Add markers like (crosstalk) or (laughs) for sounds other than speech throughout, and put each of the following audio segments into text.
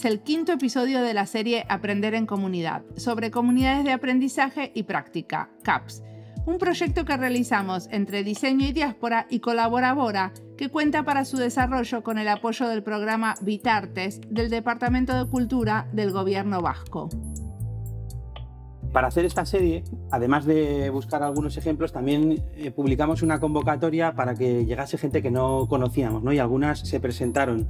es el quinto episodio de la serie Aprender en Comunidad, sobre comunidades de aprendizaje y práctica, CAPS, un proyecto que realizamos entre Diseño y Diáspora y Colaborabora, que cuenta para su desarrollo con el apoyo del programa Vitartes del Departamento de Cultura del Gobierno Vasco. Para hacer esta serie, además de buscar algunos ejemplos, también eh, publicamos una convocatoria para que llegase gente que no conocíamos, ¿no? y algunas se presentaron.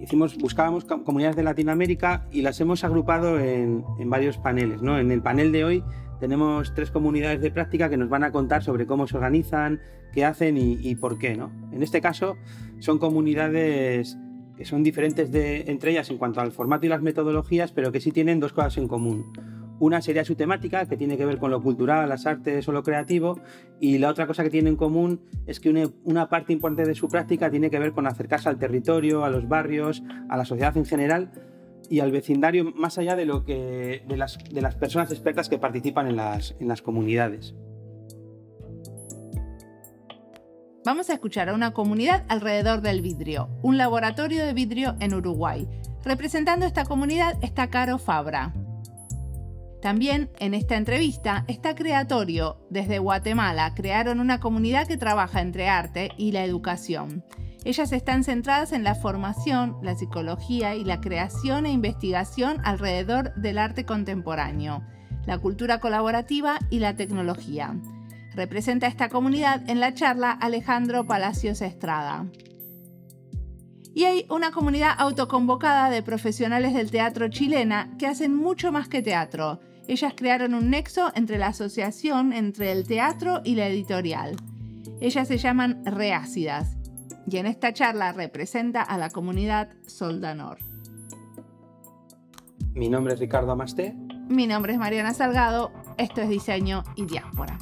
Hicimos, buscábamos comunidades de Latinoamérica y las hemos agrupado en, en varios paneles. ¿no? En el panel de hoy tenemos tres comunidades de práctica que nos van a contar sobre cómo se organizan, qué hacen y, por qué. ¿no? En este caso, son comunidades que son diferentes de, entre ellas en cuanto al formato y las metodologías, pero que sí tienen dos cosas en común. Una sería su temática, que tiene que ver con lo cultural, las artes o lo creativo, y la otra cosa que tiene en común es que una, parte importante de su práctica tiene que ver con acercarse al territorio, a los barrios, a la sociedad en general, y al vecindario más allá de, lo que, de, las, personas expertas que participan en las comunidades. Vamos a escuchar a una comunidad alrededor del vidrio, un laboratorio de vidrio en Uruguay. Representando esta comunidad está Caro Fabra. También en esta entrevista está Creatorio. Desde Guatemala crearon una comunidad que trabaja entre arte y la educación. Ellas están centradas en la formación, la psicología y la creación e investigación alrededor del arte contemporáneo, la cultura colaborativa y la tecnología. Representa a esta comunidad en la charla Alejandro Palacios Estrada. Y hay una comunidad autoconvocada de profesionales del teatro chilena que hacen mucho más que teatro. Ellas crearon un nexo entre la asociación entre el teatro y la editorial. Ellas se llaman Reácidas y en esta charla representa a la comunidad Soldanor. Mi nombre es Ricardo Amasté. Mi nombre es Mariana Salgado. Esto es Diseño y Diáspora.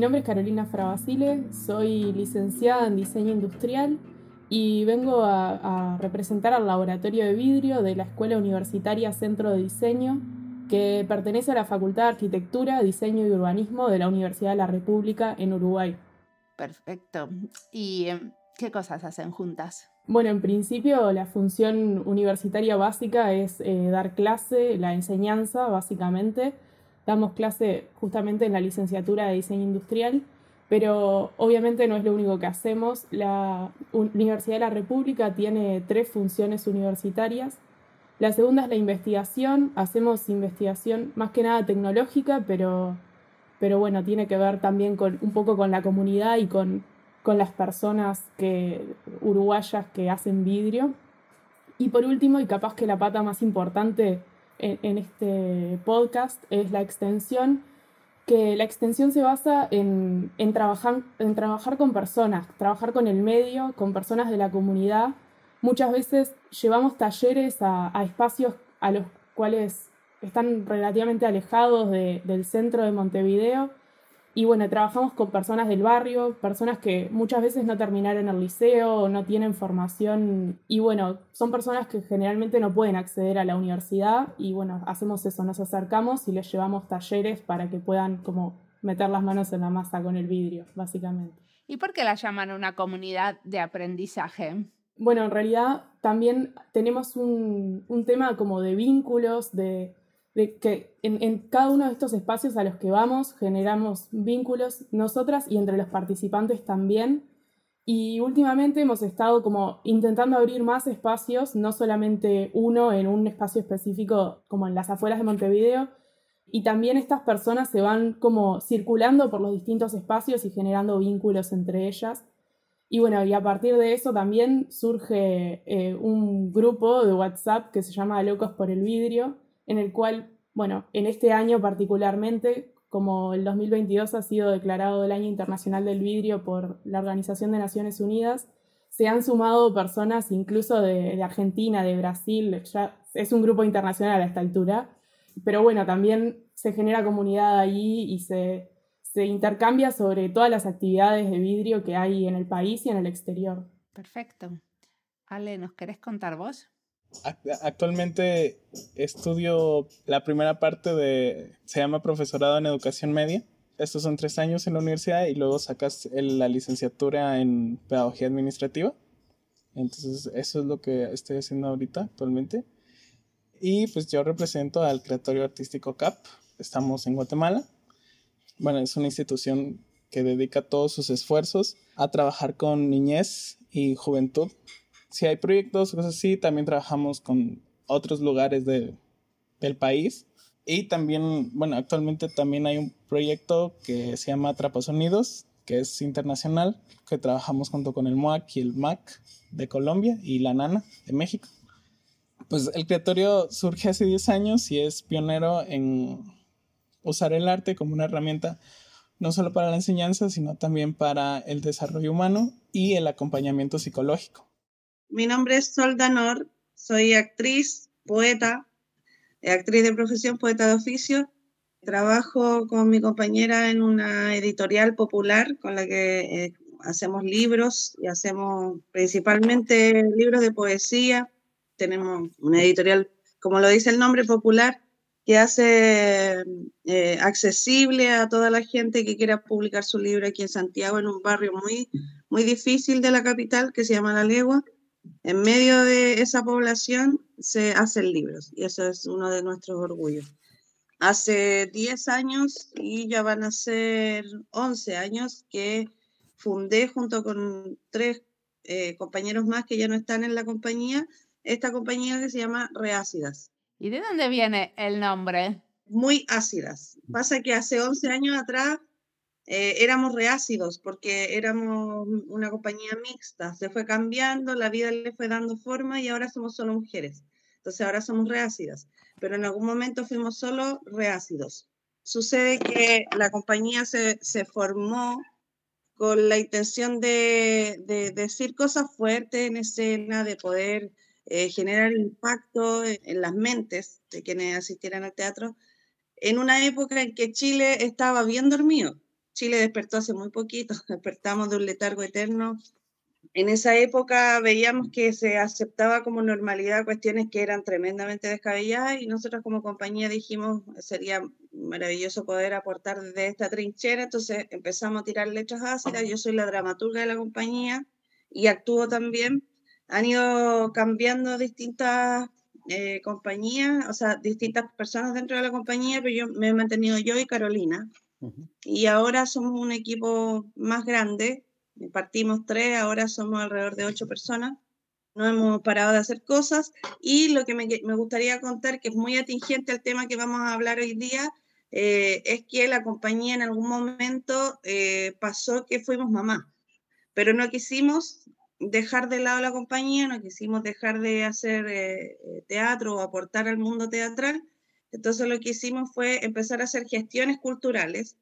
Mi nombre es Carolina Frabasile, soy licenciada en diseño industrial y vengo a, representar al laboratorio de vidrio de la Escuela Universitaria Centro de Diseño, que pertenece a la Facultad de Arquitectura, Diseño y Urbanismo de la Universidad de la República en Uruguay. Perfecto. ¿Y em, qué cosas hacen juntas? Bueno, en principio la función universitaria básica es eh, dar clase, la enseñanza básicamente. Damos clase justamente en la licenciatura de diseño industrial pero obviamente no es lo único que hacemos. La Universidad de la República tiene tres funciones universitarias. La segunda es la investigación. Hacemos investigación más que nada tecnológica, pero, pero bueno, tiene que ver también con, un poco con la comunidad y con, con las personas que, uruguayas que hacen vidrio. Y por último, y capaz que la pata más importante en, en este podcast, es la extensión que la extensión se basa en, trabajar, en trabajar con personas, trabajar con el medio, con personas de la comunidad. Muchas veces llevamos talleres a, espacios a los cuales están relativamente alejados del centro de Montevideo y bueno, trabajamos con personas del barrio, personas que muchas veces no terminaron el liceo no tienen formación. Y bueno, son personas que generalmente no pueden acceder a la universidad y bueno, hacemos eso, nos acercamos y les llevamos talleres para que puedan como meter las manos en la masa con el vidrio, básicamente. ¿Y por qué la llaman una comunidad de aprendizaje? Bueno, en realidad también tenemos un, un tema como de vínculos, de, de que en, cada uno de estos espacios a los que vamos generamos vínculos nosotras y entre los participantes también. Y últimamente hemos estado como intentando abrir más espacios, no solamente uno en un espacio específico como en las afueras de Montevideo, y también estas personas se van como circulando por los distintos espacios y generando vínculos entre ellas. Y bueno, y a partir de eso también surge eh, un grupo de WhatsApp que se llama Locos por el Vidrio, en el cual, bueno, en este año particularmente, como el 2022 ha sido declarado el Año Internacional del Vidrio por la Organización de Naciones Unidas, se han sumado personas incluso de, Argentina, de Brasil, ya es un grupo internacional a esta altura, pero bueno, también se genera comunidad ahí y se, se intercambia sobre todas las actividades de vidrio que hay en el país y en el exterior. Perfecto. Ale, ¿nos querés contar vos? Actualmente estudio la primera parte de, se llama profesorado en educación media. Estos son tres años en la universidad y luego sacas la licenciatura en pedagogía administrativa. Entonces, eso es lo que estoy haciendo ahorita, actualmente. Y pues yo represento al Creatorio Artístico CAP. Estamos en Guatemala. Bueno, es una institución que dedica todos sus esfuerzos a trabajar con niñez y juventud. Si hay proyectos, cosas así, también trabajamos con otros lugares de, del país. Y también, bueno, actualmente también hay un proyecto que se llama Unidos, que es internacional, que trabajamos junto con el MOAC y el MAC de Colombia y la NANA de México. Pues el creatorio surge hace 10 años y es pionero en usar el arte como una herramienta no solo para la enseñanza, sino también para el desarrollo humano y el acompañamiento psicológico. Mi nombre es Sol Danor, soy actriz, poeta, actriz de profesión, poeta de oficio. Trabajo con mi compañera en una editorial popular con la que eh, hacemos libros y hacemos principalmente libros de poesía. Tenemos una editorial, como lo dice el nombre, popular, que hace eh, accesible a toda la gente que quiera publicar su libro aquí en Santiago, en un barrio muy, muy difícil de la capital que se llama La Legua. En medio de esa población se hacen libros y eso es uno de nuestros orgullos. Hace 10 años y ya van a ser 11 años que fundé junto con tres eh, compañeros más que ya no están en la compañía, esta compañía que se llama Reácidas. ¿Y de dónde viene el nombre? Muy ácidas. Pasa que hace 11 años atrás eh, éramos reácidos porque éramos una compañía mixta. Se fue cambiando, la vida le fue dando forma y ahora somos solo mujeres. Entonces ahora somos reácidas. Pero en algún momento fuimos solo reácidos. Sucede que la compañía se, se formó con la intención de, decir cosas fuertes en escena, de poder eh, generar impacto en, las mentes de quienes asistieran al teatro, en una época en que Chile estaba bien dormido. Chile despertó hace muy poquito, (laughs) despertamos de un letargo eterno. En esa época veíamos que se aceptaba como normalidad cuestiones que eran tremendamente descabelladas y nosotros como compañía dijimos sería maravilloso poder aportar desde esta trinchera, entonces empezamos a tirar letras ácidas, yo soy la dramaturga de la compañía y actúo también. Han ido cambiando distintas eh, compañías, o sea, distintas personas dentro de la compañía, pero yo me he mantenido yo y Carolina. Y ahora somos un equipo más grande, partimos tres, ahora somos alrededor de ocho personas no hemos parado de hacer cosas y lo que me, gustaría contar, que es muy atingente al tema que vamos a hablar hoy día, eh, es que la compañía en algún momento eh, pasó que fuimos mamá, pero no quisimos dejar de lado la compañía, no quisimos dejar de hacer eh, teatro o aportar al mundo teatral, entonces lo que hicimos fue empezar a hacer gestiones culturales,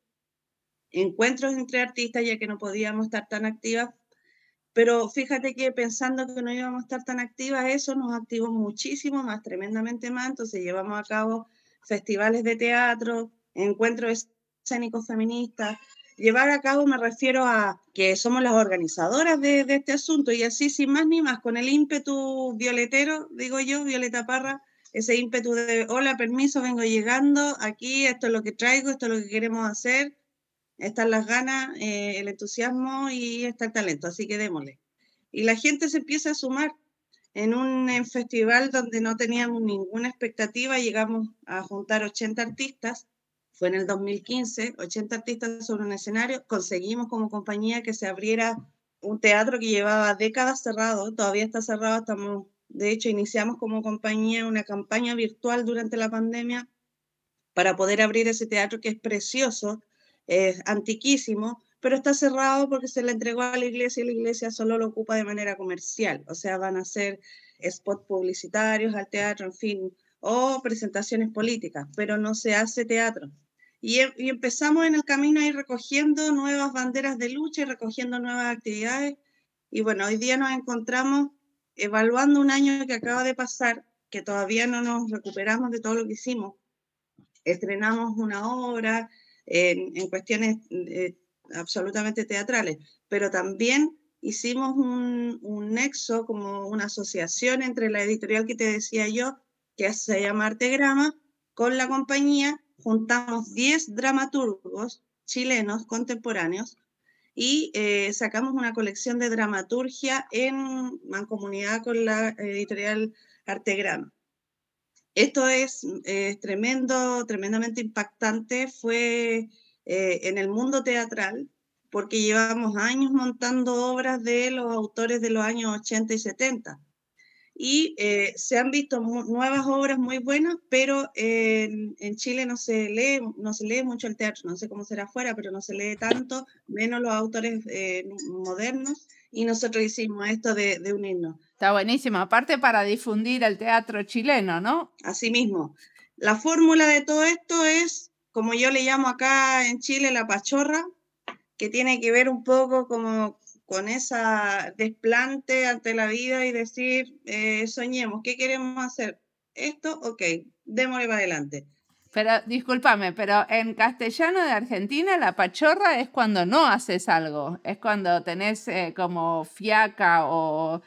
encuentros entre artistas, ya que no podíamos estar tan activas pero fíjate que pensando que no íbamos a estar tan activas, eso nos activó muchísimo más, tremendamente más. Entonces llevamos a cabo festivales de teatro, encuentros escénicos feministas. Llevar a cabo me refiero a que somos las organizadoras de, de este asunto y así sin más ni más, con el ímpetu violetero, digo yo, Violeta Parra, ese ímpetu de, hola, permiso, vengo llegando, aquí esto es lo que traigo, esto es lo que queremos hacer, están las ganas, eh, el entusiasmo y está el talento, así que démosle. Y la gente se empieza a sumar. En un festival donde no teníamos ninguna expectativa, llegamos a juntar 80 artistas, fue en el 2015, 80 artistas sobre un escenario, conseguimos como compañía que se abriera un teatro que llevaba décadas cerrado, todavía está cerrado, estamos, de hecho, iniciamos como compañía una campaña virtual durante la pandemia para poder abrir ese teatro que es precioso, es antiquísimo, pero está cerrado porque se le entregó a la iglesia y la iglesia solo lo ocupa de manera comercial, o sea, van a ser spots publicitarios al teatro, en fin, o presentaciones políticas, pero no se hace teatro. Y, em, y, empezamos en el camino a ir recogiendo nuevas banderas de lucha y recogiendo nuevas actividades. Y bueno, hoy día nos encontramos evaluando un año que acaba de pasar, que todavía no nos recuperamos de todo lo que hicimos, estrenamos una obra en, cuestiones eh, absolutamente teatrales, pero también hicimos un, un, nexo, como una asociación entre la editorial que te decía yo, que se llama Artegrama, con la compañía, juntamos 10 dramaturgos chilenos contemporáneos y eh, sacamos una colección de dramaturgia en mancomunidad con la editorial Artegrama. Esto es tremendo, tremendamente impactante. Fue eh, en el mundo teatral, porque llevamos años montando obras de los autores de los años 80 y 70. Y eh, se han visto nuevas obras muy buenas, pero en, Chile no se, lee, no se lee mucho el teatro, no sé cómo será afuera, pero no se lee tanto, menos los autores eh, modernos. Y nosotros hicimos esto de, de unirnos. Está buenísimo, aparte para difundir el teatro chileno, ¿no? Así mismo. La fórmula de todo esto es, como yo le llamo acá en Chile, la pachorra, que tiene que ver un poco como con esa desplante ante la vida y decir, eh, soñemos, ¿qué queremos hacer? Esto, ok, démosle para adelante. Pero discúlpame, pero en castellano de Argentina la pachorra es cuando no haces algo, es cuando tenés eh, como fiaca o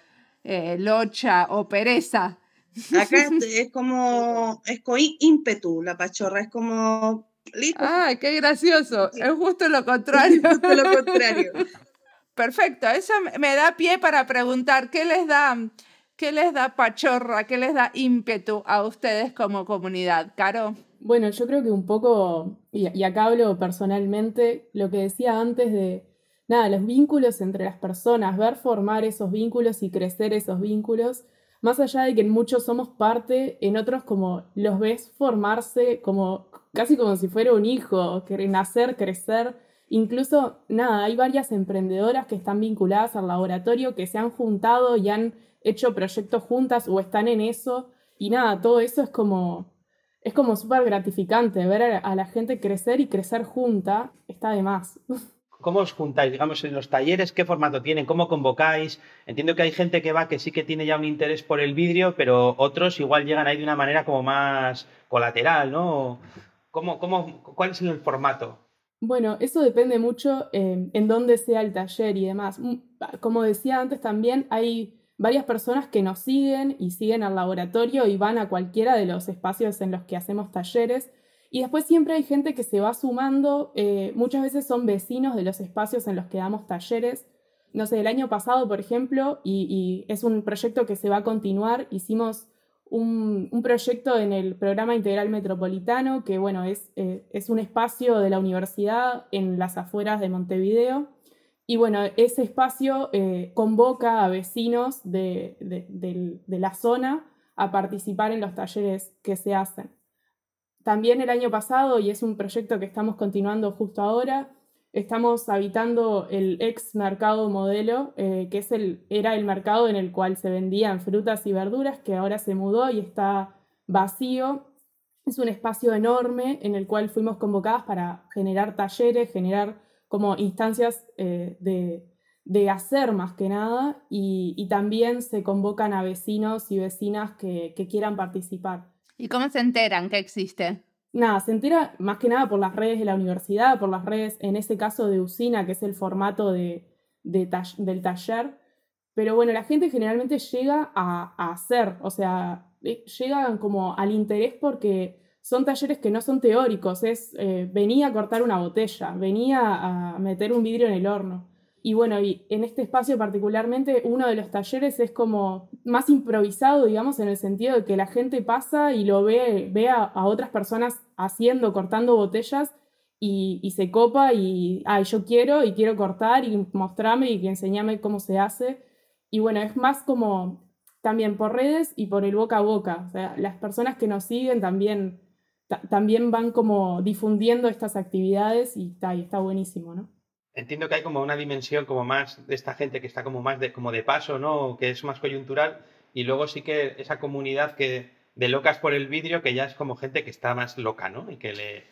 eh, locha o pereza. Acá es (laughs) como, es con ímpetu la pachorra, es como... ¡Ay, qué gracioso! Es justo lo (laughs) contrario. justo lo contrario. (laughs) Perfecto, eso me da pie para preguntar, ¿qué les da, qué les da pachorra, qué les da ímpetu a ustedes como comunidad? Caro. Bueno, yo creo que un poco, y acá hablo personalmente, lo que decía antes de nada, los vínculos entre las personas, ver formar esos vínculos y crecer esos vínculos, más allá de que en muchos somos parte, en otros como los ves formarse como casi como si fuera un hijo, nacer, crecer. Incluso, nada, hay varias emprendedoras que están vinculadas al laboratorio, que se han juntado y han hecho proyectos juntas o están en eso. Y nada, todo eso es como, es como súper gratificante, ver a, la gente crecer y crecer junta, está de más. ¿Cómo os juntáis, digamos, en los talleres? ¿Qué formato tienen? ¿Cómo convocáis? Entiendo que hay gente que va que sí que tiene ya un interés por el vidrio, pero otros igual llegan ahí de una manera como más colateral, ¿no? ¿Cómo, cómo, ¿Cuál es el formato? Bueno, eso depende mucho eh, en dónde sea el taller y demás. Mm, como decía antes también, hay varias personas que nos siguen y siguen al laboratorio y van a cualquiera de los espacios en los que hacemos talleres. Y después siempre hay gente que se va sumando, eh, muchas veces son vecinos de los espacios en los que damos talleres. No sé, el año pasado, por ejemplo, y, es un proyecto que se va a continuar, hicimos un, proyecto en el programa integral metropolitano, que bueno, es, eh, es un espacio de la universidad en las afueras de Montevideo. Y bueno, ese espacio eh, convoca a vecinos de, de la zona a participar en los talleres que se hacen. También el año pasado, y es un proyecto que estamos continuando justo ahora, estamos habitando el ex mercado modelo, eh, que es el, era el mercado en el cual se vendían frutas y verduras, que ahora se mudó y está vacío. Es un espacio enorme en el cual fuimos convocadas para generar talleres, generar como instancias eh, de, hacer más que nada, y, también se convocan a vecinos y vecinas que quieran participar. ¿Y cómo se enteran que existe? Nada, se entera más que nada por las redes de la universidad, por las redes, en ese caso de Usina, que es el formato de, del taller. Pero bueno, la gente generalmente llega a, hacer, o sea, eh, llegan como al interés porque son talleres que no son teóricos, es eh, venía a cortar una botella, venía a meter un vidrio en el horno. Y bueno, y en este espacio particularmente uno de los talleres es como más improvisado, digamos, en el sentido de que la gente pasa y lo ve, ve a, otras personas haciendo, cortando botellas y, se copa y, ay, yo quiero y quiero cortar y mostrarme y enseñarme cómo se hace. Y bueno, es más como también por redes y por el boca a boca. O sea, las personas que nos siguen también, también van como difundiendo estas actividades y, y está buenísimo, ¿no? Entiendo que hay como una dimensión como más de esta gente que está como más de, como de paso, ¿no? Que es más coyuntural. Y luego sí que esa comunidad que de locas por el vidrio, que ya es como gente que está más loca, ¿no? Y que, le,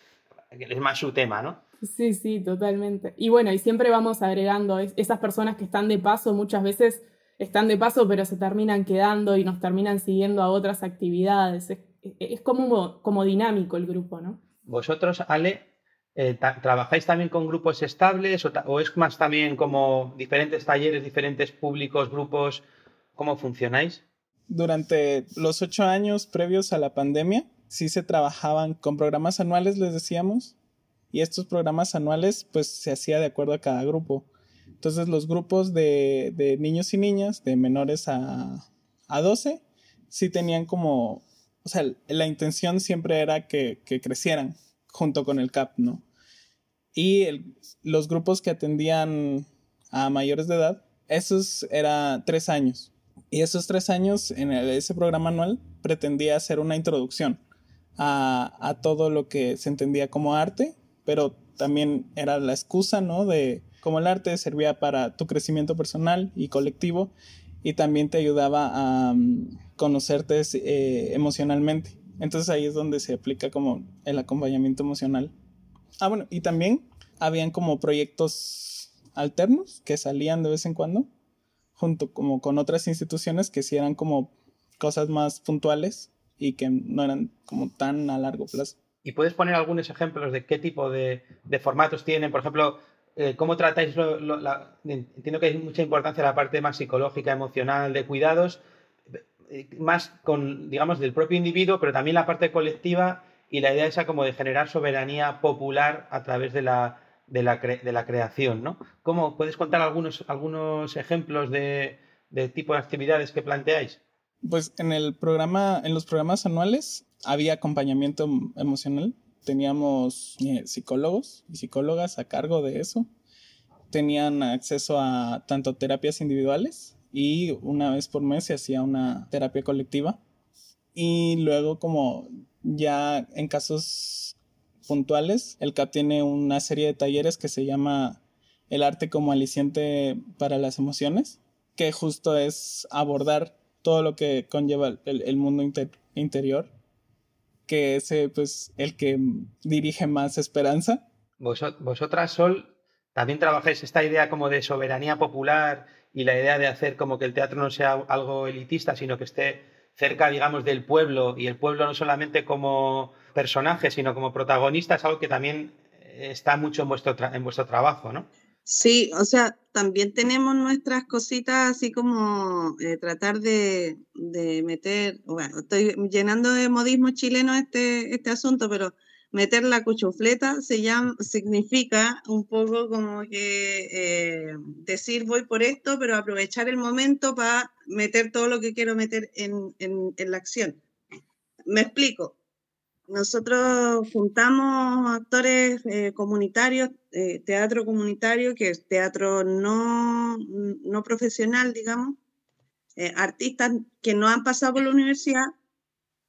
es más su tema, ¿no? Sí, sí, totalmente. Y bueno, y siempre vamos agregando esas personas que están de paso, muchas veces están de paso, pero se terminan quedando y nos terminan siguiendo a otras actividades. Es, es como, como dinámico el grupo, ¿no? Vosotros, Ale, eh, ¿trabajáis también con grupos estables o, es más también como diferentes talleres, diferentes públicos, grupos? ¿Cómo funcionáis? Durante los ocho años previos a la pandemia, sí se trabajaban con programas anuales, les decíamos, y estos programas anuales pues se hacía de acuerdo a cada grupo. Entonces los grupos de, niños y niñas, de menores a, a 12, sí tenían como, o sea, la intención siempre era que, crecieran junto con el CAP, ¿no? Y los grupos que atendían a mayores de edad, esos eran tres años. Y esos tres años en ese programa anual pretendía hacer una introducción a, todo lo que se entendía como arte, pero también era la excusa, ¿no? De cómo el arte servía para tu crecimiento personal y colectivo y también te ayudaba a mm, conocerte eh, emocionalmente. Entonces ahí es donde se aplica como el acompañamiento emocional. Ah, bueno, y también habían como proyectos alternos que salían de vez en cuando, junto como con otras instituciones que sí eran como cosas más puntuales y que no eran como tan a largo plazo. ¿Y puedes poner algunos ejemplos de qué tipo de, de formatos tienen? Por ejemplo, eh, ¿cómo tratáis? entiendo que hay mucha importancia la parte más psicológica, emocional, de cuidados, más con, digamos, del propio individuo, pero también la parte colectiva y la idea esa como de generar soberanía popular a través de la, de la, creación, ¿no? ¿Cómo puedes contar algunos, algunos ejemplos de, de tipo de actividades que planteáis? Pues en el programa, en los programas anuales había acompañamiento emocional teníamos eh, psicólogos y psicólogas a cargo de eso. Tenían acceso a tanto terapias individuales y una vez por mes se hacía una terapia colectiva. Y luego como ya en casos puntuales, el CAP tiene una serie de talleres que se llama El arte como aliciente para las emociones, que justo es abordar todo lo que conlleva el, mundo interior que es pues el que dirige más esperanza. vosotras, Sol, también trabajáis esta idea como de soberanía popular y la idea de hacer como que el teatro no sea algo elitista, sino que esté cerca, digamos, del pueblo y el pueblo no solamente como personaje, sino como protagonista, es algo que también está mucho en vuestro, en vuestro trabajo, ¿no? Sí, o sea, también tenemos nuestras cositas así como eh, tratar de, meter, bueno, estoy llenando de modismo chileno este, este asunto, pero meter la cuchufleta se llama, significa un poco como que eh, decir voy por esto, pero aprovechar el momento para meter todo lo que quiero meter en, en la acción. Me explico. Nosotros juntamos actores eh, comunitarios, eh, teatro comunitario, que es teatro no, no profesional, digamos, eh, artistas que no han pasado por la universidad,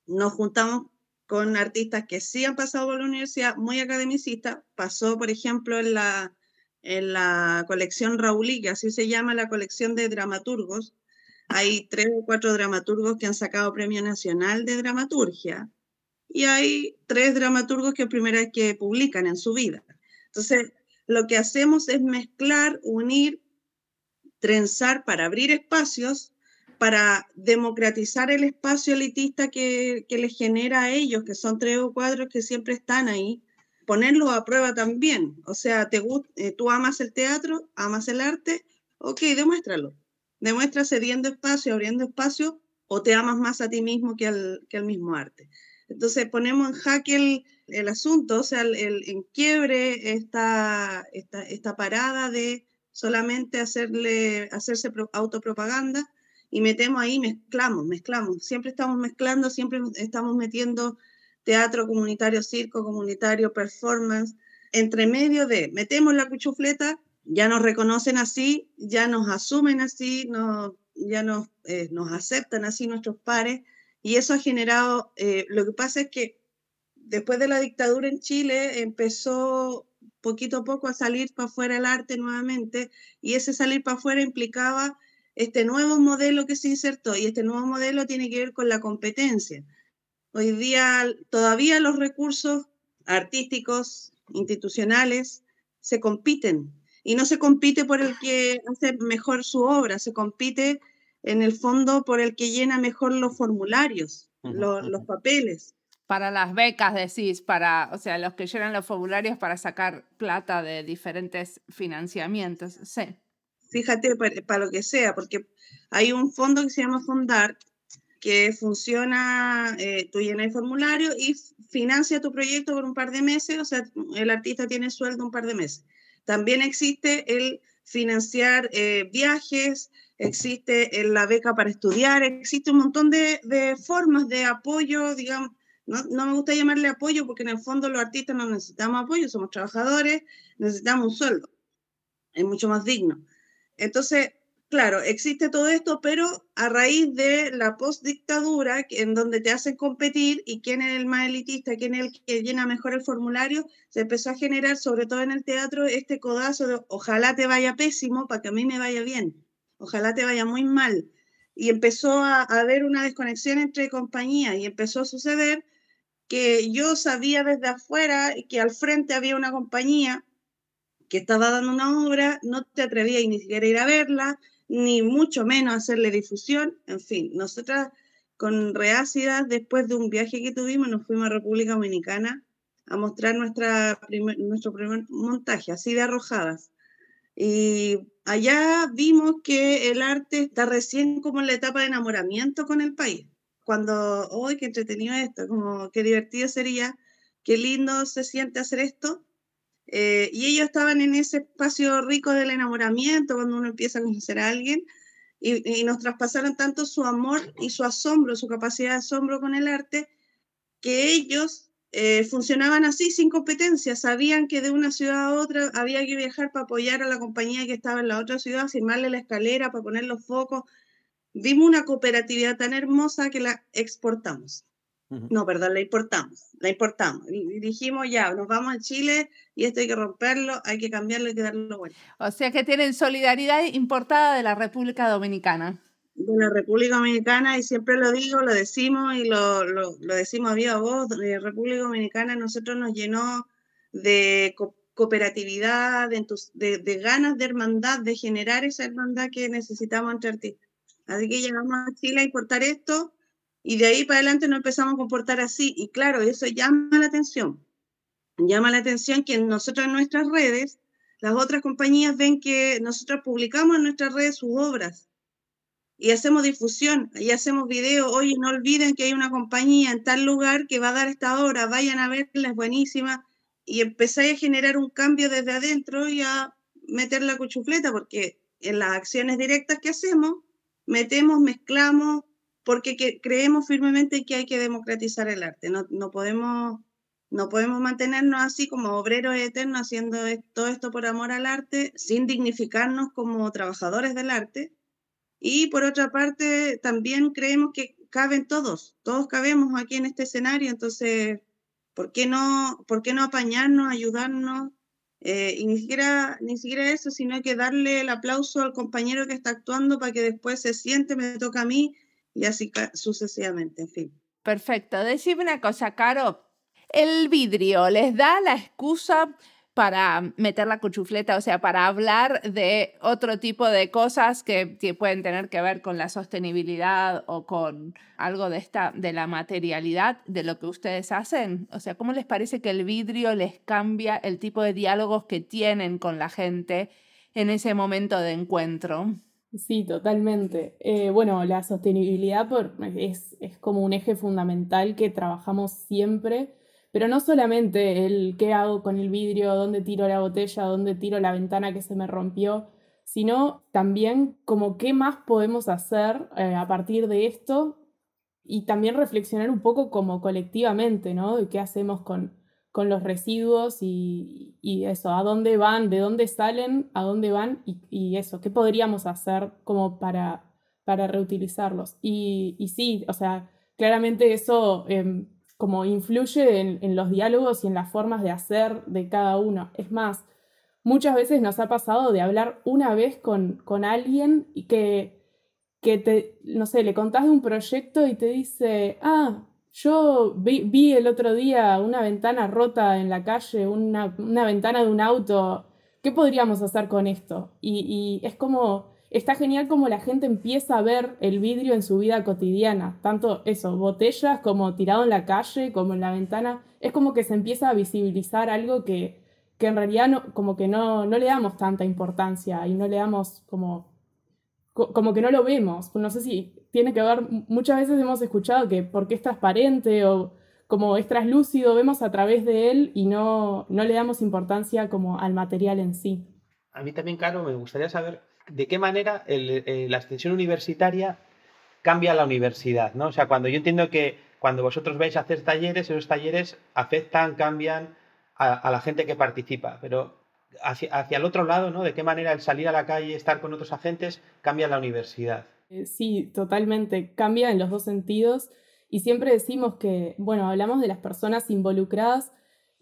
nos juntamos con artistas que sí han pasado por la universidad, muy academicistas. Pasó, por ejemplo, en la, en la colección Raulí, que así se llama la colección de dramaturgos. Hay tres o cuatro dramaturgos que han sacado Premio Nacional de Dramaturgia y hay tres dramaturgos que es primera vez que publican en su vida. Entonces, lo que hacemos es mezclar, unir, trenzar para abrir espacios, para democratizar el espacio elitista que, que les genera a ellos, que son tres o cuatro que siempre están ahí, ponerlos a prueba también. O sea, te, eh, tú amas el teatro, amas el arte, ok, demuéstralo. Demuestra cediendo espacio, abriendo espacio, o te amas más a ti mismo que al, que al mismo arte. Entonces ponemos en jaque el, asunto, o sea, el, en quiebre esta, esta, esta, parada de solamente hacerle, hacerse autopropaganda y metemos ahí, mezclamos, mezclamos. Siempre estamos mezclando, siempre estamos metiendo teatro comunitario, circo comunitario, performance, entre medio de, metemos la cuchufleta, ya nos reconocen así, ya nos asumen así, no, ya nos, eh, nos aceptan así nuestros pares y eso ha generado, eh, lo que pasa es que después de la dictadura en Chile empezó poquito a poco a salir para afuera el arte nuevamente y ese salir para afuera implicaba este nuevo modelo que se insertó y este nuevo modelo tiene que ver con la competencia. Hoy día todavía los recursos artísticos, institucionales, se compiten y no se compite por el que hace mejor su obra, se compite en el fondo por el que llena mejor los formularios, los papeles. Para las becas, decís, para, o sea, los que llenan los formularios para sacar plata de diferentes financiamientos. Sí. Fíjate, para, lo que sea, porque hay un fondo que se llama Fondar, que funciona, eh, tú llenas el formulario y financia tu proyecto por un par de meses, o sea, el artista tiene sueldo un par de meses. También existe el financiar eh, viajes, existe la beca para estudiar, existe un montón de, de formas de apoyo, digamos, no, me gusta llamarle apoyo porque en el fondo los artistas no necesitamos apoyo, somos trabajadores, necesitamos un sueldo. Es mucho más digno. Entonces, claro, existe todo esto, pero a raíz de la postdictadura, en donde te hacen competir y quién es el más elitista, quién es el que llena mejor el formulario, se empezó a generar, sobre todo en el teatro, este codazo de ojalá te vaya pésimo para que a mí me vaya bien, ojalá te vaya muy mal. Y empezó a, haber una desconexión entre compañías y empezó a suceder que yo sabía desde afuera que al frente había una compañía que estaba dando una obra, no te atrevías ni siquiera a ir a verla, ni mucho menos hacerle difusión. En fin, nosotras con Reácidas, después de un viaje que tuvimos, nos fuimos a República Dominicana a mostrar nuestra nuestro primer montaje, así de arrojadas. Y allá vimos que el arte está recién como en la etapa de enamoramiento con el país cuando, ¡ay, qué entretenido esto! Como, qué divertido sería, qué lindo se siente hacer esto. Eh, y ellos estaban en ese espacio rico del enamoramiento, cuando uno empieza a conocer a alguien, y, nos traspasaron tanto su amor y su asombro, su capacidad de asombro con el arte, que ellos eh, funcionaban así, sin competencia. Sabían que de una ciudad a otra había que viajar para apoyar a la compañía que estaba en la otra ciudad, firmarle la escalera para poner los focos, vimos una cooperatividad tan hermosa que la exportamos. No, perdón, la importamos, la importamos. Y dijimos ya, nos vamos a Chile y esto hay que romperlo, hay que cambiarlo, hay que darlo bueno. O sea que tienen solidaridad importada de la República Dominicana. De la República Dominicana, y siempre lo digo, lo decimos y lo, lo, lo decimos a viva voz, de República Dominicana nosotros nos llenó de cooperatividad, de, de, de ganas de hermandad, de generar esa hermandad que necesitamos entre artistas. Así que llegamos a Chile a importar esto y de ahí para adelante nos empezamos a comportar así. Y claro, eso llama la atención. Llama la atención que nosotros en nuestras redes, las otras compañías ven que nosotros publicamos en nuestras redes sus obras y hacemos difusión y hacemos videos. Oye, no olviden que hay una compañía en tal lugar que va a dar esta obra, vayan a verla, es buenísima. Y empezáis a generar un cambio desde adentro y a meter la cuchufleta, porque en las acciones directas que hacemos, metemos, mezclamos, porque creemos firmemente que hay que democratizar el arte. No, no, podemos, no podemos mantenernos así como obreros eternos haciendo todo esto por amor al arte, sin dignificarnos como trabajadores del arte. Y por otra parte, también creemos que caben todos, todos cabemos aquí en este escenario, entonces, ¿por qué no, por qué no apañarnos, ayudarnos? Eh, y ni siquiera, ni siquiera eso, sino que darle el aplauso al compañero que está actuando para que después se siente, me toca a mí y así sucesivamente, en fin. Perfecto. Decime una cosa, Caro. ¿El vidrio les da la excusa para meter la cuchufleta, o sea, para hablar de otro tipo de cosas que, pueden tener que ver con la sostenibilidad o con algo de esta de la materialidad de lo que ustedes hacen? O sea, ¿cómo les parece que el vidrio les cambia el tipo de diálogos que tienen con la gente en ese momento de encuentro? Sí, totalmente. Eh, bueno, la sostenibilidad por, es, es como un eje fundamental que trabajamos siempre pero no solamente el qué hago con el vidrio, dónde tiro la botella, dónde tiro la ventana que se me rompió, sino también como qué más podemos hacer eh, a partir de esto y también reflexionar un poco como colectivamente, ¿no? Qué hacemos con, con los residuos y, y, eso, a dónde van, de dónde salen, a dónde van y, y eso, qué podríamos hacer como para, para reutilizarlos. Y, y sí, o sea, claramente eso... Em, como influye en, los diálogos y en las formas de hacer de cada uno. Es más, muchas veces nos ha pasado de hablar una vez con, con alguien y que, que te, no sé, le contás de un proyecto y te dice, ah, yo vi, el otro día una ventana rota en la calle, una, ventana de un auto, ¿qué podríamos hacer con esto? Y, y es como está genial como la gente empieza a ver el vidrio en su vida cotidiana, tanto eso, botellas como tirado en la calle, como en la ventana, es como que se empieza a visibilizar algo que, que en realidad no, como que no, no le damos tanta importancia y no le damos como, como que no lo vemos. No sé si tiene que ver, muchas veces hemos escuchado que porque es transparente o como es traslúcido, vemos a través de él y no, no le damos importancia como al material en sí. A mí también, Caro, me gustaría saber de qué manera eh, la extensión universitaria cambia la universidad, ¿no? O sea, cuando yo entiendo que cuando vosotros vais a hacer talleres, esos talleres afectan, cambian a, la gente que participa, pero hacia, hacia, el otro lado, ¿no? De qué manera el salir a la calle, estar con otros agentes, cambia la universidad. Eh, sí, totalmente, cambia en los dos sentidos y siempre decimos que, bueno, hablamos de las personas involucradas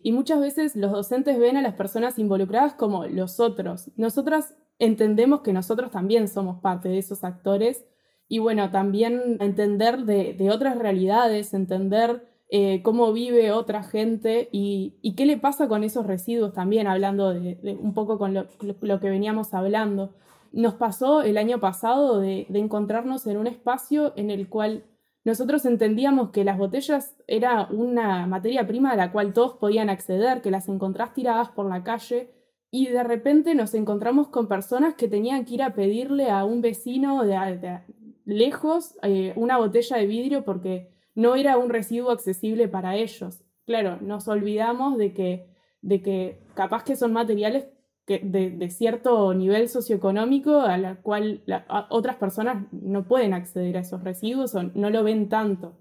y muchas veces los docentes ven a las personas involucradas como los otros. Nosotras entendemos que nosotros también somos parte de esos actores y bueno, también entender de, otras realidades, entender eh, cómo vive otra gente y, qué le pasa con esos residuos también, hablando de, un poco con lo, que veníamos hablando. Nos pasó el año pasado de, encontrarnos en un espacio en el cual nosotros entendíamos que las botellas era una materia prima a la cual todos podían acceder, que las encontrás tiradas por la calle y de repente nos encontramos con personas que tenían que ir a pedirle a un vecino de, lejos eh, una botella de vidrio porque no era un residuo accesible para ellos. Claro, nos olvidamos de que, de que capaz que son materiales de, cierto nivel socioeconómico a la cual otras personas no pueden acceder a esos residuos o no lo ven tanto.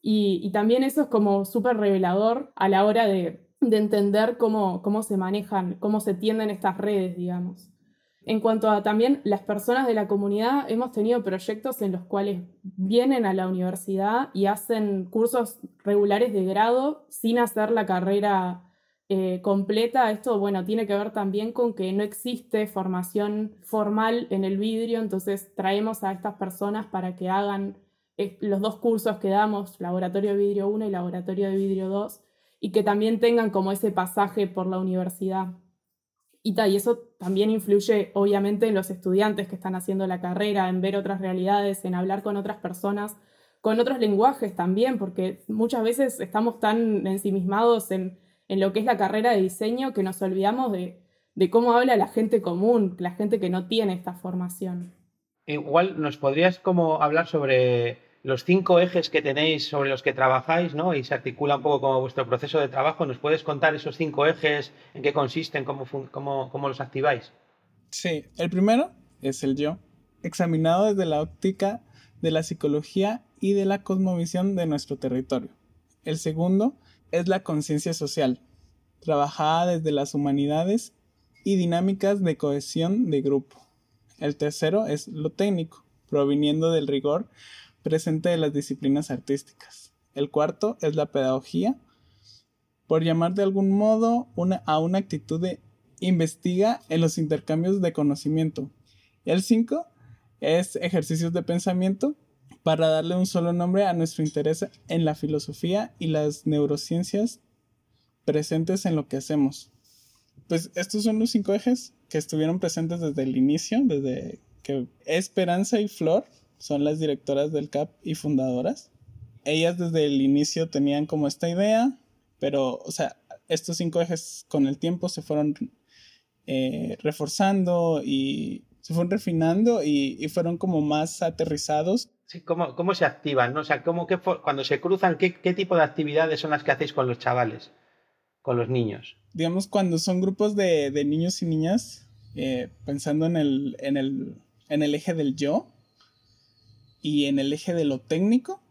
Y, y también eso es como súper revelador a la hora de, de entender cómo, cómo se manejan, cómo se tienden estas redes, digamos. En cuanto a también las personas de la comunidad, hemos tenido proyectos en los cuales vienen a la universidad y hacen cursos regulares de grado sin hacer la carrera eh, completa. Esto, bueno, tiene que ver también con que no existe formación formal en el vidrio, entonces traemos a estas personas para que hagan eh, los dos cursos que damos, Laboratorio de Vidrio 1 y Laboratorio de Vidrio 2, y que también tengan como ese pasaje por la universidad. Y, y eso también influye obviamente en los estudiantes que están haciendo la carrera, en ver otras realidades, en hablar con otras personas, con otros lenguajes también, porque muchas veces estamos tan ensimismados en, en lo que es la carrera de diseño que nos olvidamos de, de cómo habla la gente común, la gente que no tiene esta formación. Igual nos podrías como hablar sobre los cinco ejes que tenéis sobre los que trabajáis, ¿no? Y se articula un poco como vuestro proceso de trabajo. ¿Nos puedes contar esos cinco ejes, en qué consisten, cómo, cómo, cómo los activáis? Sí, el primero es el yo, examinado desde la óptica de la psicología y de la cosmovisión de nuestro territorio. El segundo es la conciencia social, trabajada desde las humanidades y dinámicas de cohesión de grupo. El tercero es lo técnico, proviniendo del rigor presente de las disciplinas artísticas. El cuarto es la pedagogía, por llamar de algún modo a una actitud de investiga en los intercambios de conocimiento. el cinco es ejercicios de pensamiento para darle un solo nombre a nuestro interés en la filosofía y las neurociencias presentes en lo que hacemos. Pues estos son los cinco ejes que estuvieron presentes desde el inicio, desde que Esperanza y Flor son las directoras del CAP y fundadoras. Ellas desde el inicio tenían como esta idea, pero, o sea, estos cinco ejes con el tiempo se fueron eh, reforzando y se fueron refinando y, fueron como más aterrizados. Sí, ¿cómo, cómo se activan? ¿no? O sea, ¿cómo, que cuando se cruzan, ¿qué, ¿qué tipo de actividades son las que hacéis con los chavales, con los niños? Digamos, cuando son grupos de, de niños y niñas, eh, pensando en el, en, el, en el eje del yo, y en el eje de lo técnico,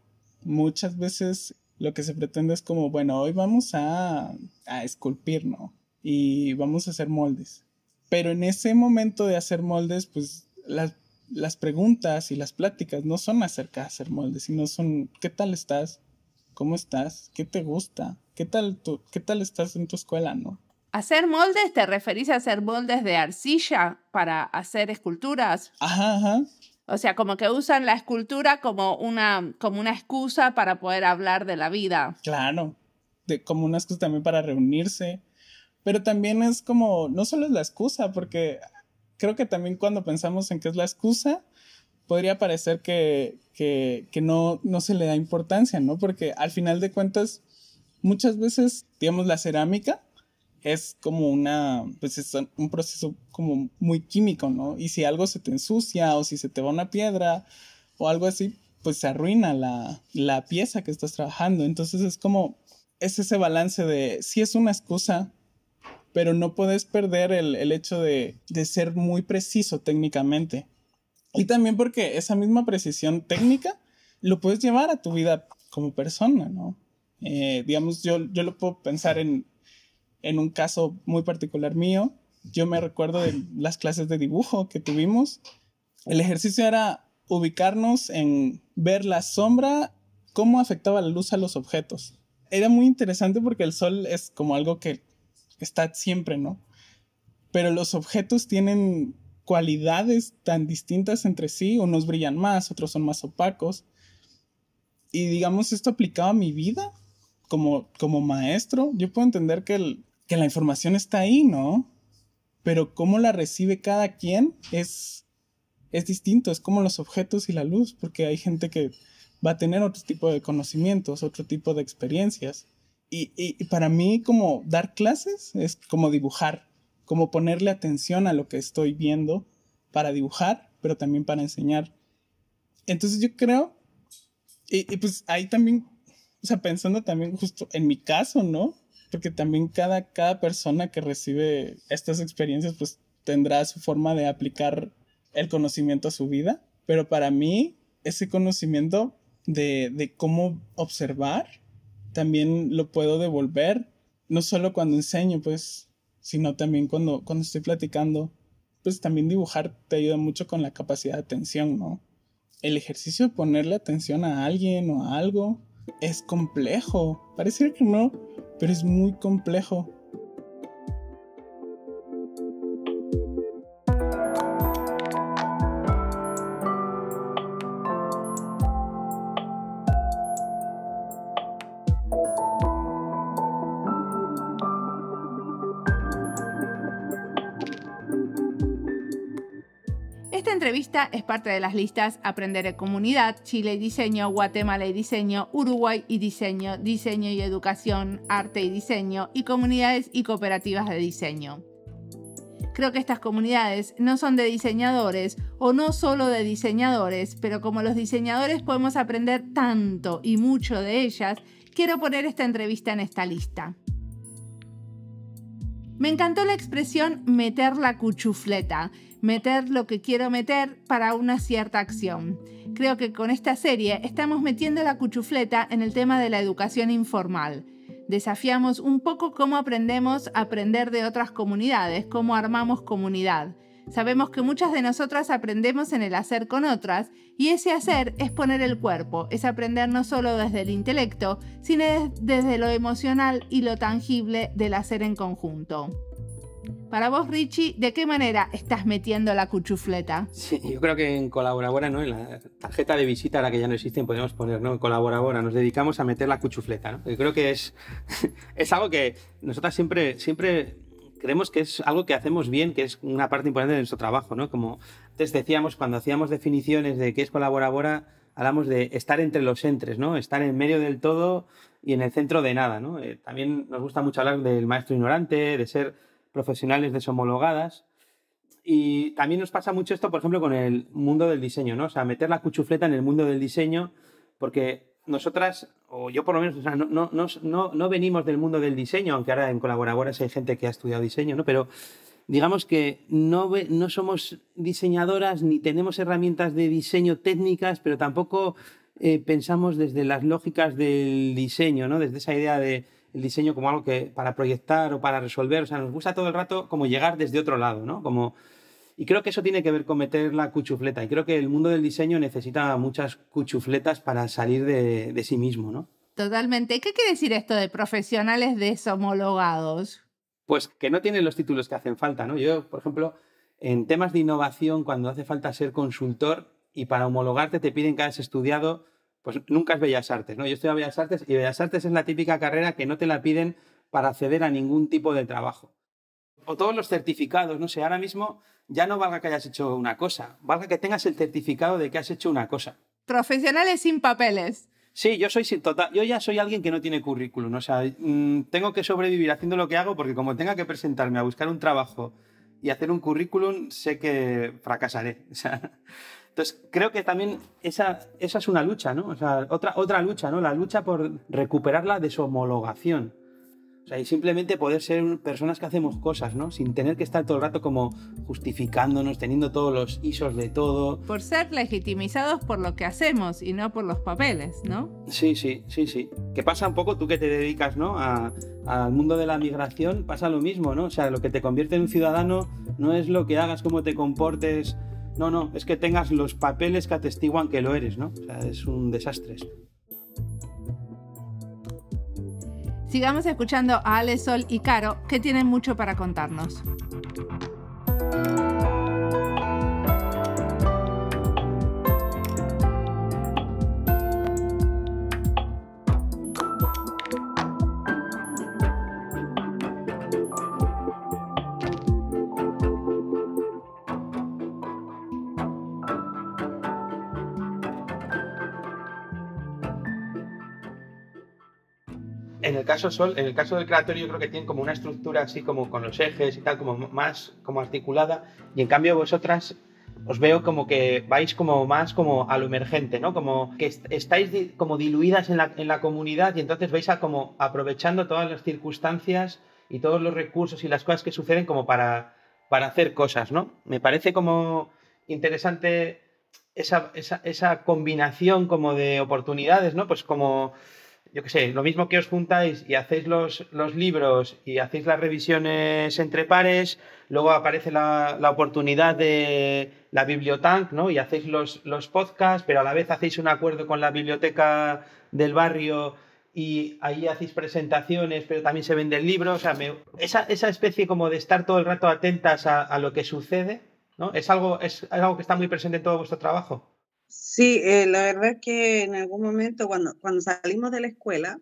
muchas veces lo que se pretende es como, bueno, hoy vamos a, a esculpir, ¿no? Y vamos a hacer moldes. Pero en ese momento de hacer moldes, pues las, las preguntas y las pláticas no son acerca de hacer moldes, sino son, ¿qué tal estás? ¿Cómo estás? ¿Qué te gusta? ¿Qué tal, tú, qué tal estás en tu escuela, no? ¿Hacer moldes te referís a hacer moldes de arcilla para hacer esculturas? Ajá, ajá. O sea, como que usan la escultura como una, como una excusa para poder hablar de la vida. Claro, de, como una excusa también para reunirse. Pero también es como, no solo es la excusa, porque creo que también cuando pensamos en qué es la excusa, podría parecer que, que, que no, no se le da importancia, ¿no? Porque al final de cuentas, muchas veces, digamos, la cerámica es como una, pues es un proceso como muy químico, ¿no? Y si algo se te ensucia o si se te va una piedra o algo así, pues se arruina la, la pieza que estás trabajando. Entonces es como, es ese balance de, sí es una excusa, pero no puedes perder el, el hecho de, de ser muy preciso técnicamente. Y también porque esa misma precisión técnica lo puedes llevar a tu vida como persona, ¿no? Eh, digamos, yo, yo lo puedo pensar en, en un caso muy particular mío. Yo me recuerdo de las clases de dibujo que tuvimos. El ejercicio era ubicarnos en ver la sombra, cómo afectaba la luz a los objetos. Era muy interesante porque el sol es como algo que está siempre, ¿no? Pero los objetos tienen cualidades tan distintas entre sí, unos brillan más, otros son más opacos. Y digamos, esto aplicado a mi vida como, como maestro, yo puedo entender que, que la información está ahí, ¿no? Pero cómo la recibe cada quien es, es distinto, es como los objetos y la luz, porque hay gente que va a tener otro tipo de conocimientos, otro tipo de experiencias. Y, para mí como dar clases es como dibujar, como ponerle atención a lo que estoy viendo para dibujar, pero también para enseñar. Entonces yo creo, y, pues ahí también o sea, pensando también justo en mi caso, ¿no? Porque también cada, cada persona que recibe estas experiencias, pues tendrá su forma de aplicar el conocimiento a su vida. Pero para mí, ese conocimiento de cómo observar, también lo puedo devolver, no solo cuando enseño, pues, sino también cuando, cuando estoy platicando. Pues también dibujar te ayuda mucho con la capacidad de atención, ¿no? El ejercicio de ponerle atención a alguien o a algo es complejo. Parece que no, pero es muy complejo. Entrevista es parte de las listas Aprender en Comunidad, Chile y Diseño, Guatemala y Diseño, Uruguay y Diseño, Diseño y Educación, Arte y Diseño y Comunidades y Cooperativas de Diseño. Creo que estas comunidades no son de diseñadores o no solo de diseñadores, pero como los diseñadores podemos aprender tanto y mucho de ellas, quiero poner esta entrevista en esta lista. Me encantó la expresión meter la cuchufleta, meter lo que quiero meter para una cierta acción. Creo que con esta serie estamos metiendo la cuchufleta en el tema de la educación informal. Desafiamos un poco cómo aprendemos a aprender de otras comunidades, cómo armamos comunidad. Sabemos que muchas de nosotras aprendemos en el hacer con otras y ese hacer es poner el cuerpo, es aprender no solo desde el intelecto, sino desde lo emocional y lo tangible del hacer en conjunto. Para vos, Richie, ¿de qué manera estás metiendo la cuchufleta? Sí, yo creo que en Colaborabora, ¿no? En la tarjeta de visita, ahora que ya no existen, podemos poner, ¿no? En Colaborabora nos dedicamos a meter la cuchufleta, ¿no? Yo creo que es, (laughs) es algo que nosotras siempre, siempre creemos que es algo que hacemos bien, que es una parte importante de nuestro trabajo, ¿no? Como antes decíamos, cuando hacíamos definiciones de qué es colaborabora, hablamos de estar entre los entres, ¿no? Estar en medio del todo y en el centro de nada, ¿no? Eh, también nos gusta mucho hablar del maestro ignorante, de ser profesionales deshomologadas. Y también nos pasa mucho esto, por ejemplo, con el mundo del diseño, ¿no? O sea, meter la cuchufleta en el mundo del diseño, porque nosotras, o yo por lo menos, o sea, no, no, no, no, venimos del mundo del diseño, aunque ahora en colaboradores hay gente que ha estudiado diseño, ¿no? Pero digamos que no, no somos diseñadoras ni tenemos herramientas de diseño técnicas, pero tampoco eh, pensamos desde las lógicas del diseño, ¿no? Desde esa idea de el diseño como algo que para proyectar o para resolver, o sea, nos gusta todo el rato como llegar desde otro lado, ¿no? Como y creo que eso tiene que ver con meter la cuchufleta. Y creo que el mundo del diseño necesita muchas cuchufletas para salir de, de sí mismo, ¿no? Totalmente. ¿Qué quiere decir esto de profesionales deshomologados? Pues que no tienen los títulos que hacen falta, ¿no? Yo, por ejemplo, en temas de innovación, cuando hace falta ser consultor y para homologarte te piden que hayas estudiado, pues nunca es Bellas Artes, ¿no? Yo estoy a Bellas Artes y Bellas Artes es la típica carrera que no te la piden para acceder a ningún tipo de trabajo o todos los certificados, no sé, ahora mismo ya no valga que hayas hecho una cosa, valga que tengas el certificado de que has hecho una cosa. Profesionales sin papeles. Sí, yo soy total, yo ya soy alguien que no tiene currículum, o sea, mm, tengo que sobrevivir haciendo lo que hago porque como tenga que presentarme a buscar un trabajo y hacer un currículum, sé que fracasaré. (laughs) entonces, creo que también esa, esa es una lucha, ¿no? O sea, otra, otra lucha, ¿no? La lucha por recuperar la deshomologación. O sea, y simplemente poder ser personas que hacemos cosas, ¿no? Sin tener que estar todo el rato como justificándonos, teniendo todos los isos de todo. Por ser legitimizados por lo que hacemos y no por los papeles, ¿no? Sí, sí, sí, sí. Que pasa un poco, tú que te dedicas, ¿no? al mundo de la migración, pasa lo mismo, ¿no? O sea, lo que te convierte en un ciudadano no es lo que hagas, cómo te comportes. No, no, es que tengas los papeles que atestiguan que lo eres, ¿no? O sea, es un desastre. Sigamos escuchando a Ale, Sol y Caro, que tienen mucho para contarnos. Caso Sol, en el caso del creatorio yo creo que tienen como una estructura así como con los ejes y tal, como más como articulada, y en cambio vosotras os veo como que vais como más como a lo emergente, ¿no? Como que estáis como diluidas en la, en la comunidad y entonces vais a como aprovechando todas las circunstancias y todos los recursos y las cosas que suceden como para, para hacer cosas, ¿no? Me parece como interesante esa, esa, esa combinación como de oportunidades, ¿no? Pues como yo qué sé, lo mismo que os juntáis y hacéis los, los, libros y hacéis las revisiones entre pares, luego aparece la, la oportunidad de la bibliotank, ¿no? Y hacéis los, los podcasts, pero a la vez hacéis un acuerdo con la biblioteca del barrio y ahí hacéis presentaciones, pero también se vende el libro. O sea, esa, esa, especie como de estar todo el rato atentas a, a lo que sucede, ¿no? Es algo, es algo que está muy presente en todo vuestro trabajo. Sí, eh, la verdad es que en algún momento cuando, cuando salimos de la escuela,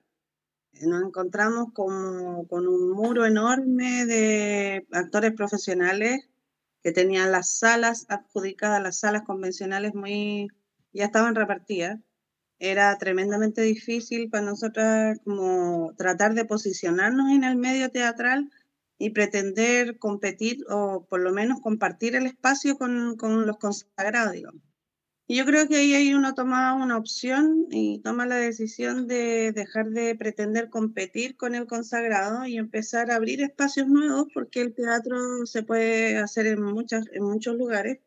eh, nos encontramos con, con un muro enorme de actores profesionales que tenían las salas adjudicadas, las salas convencionales muy, ya estaban repartidas. Era tremendamente difícil para nosotras como tratar de posicionarnos en el medio teatral y pretender competir o por lo menos compartir el espacio con, con los consagrados, digamos. Y yo creo que ahí hay uno toma una opción y toma la decisión de dejar de pretender competir con el consagrado y empezar a abrir espacios nuevos, porque el teatro se puede hacer en, muchas, en muchos lugares,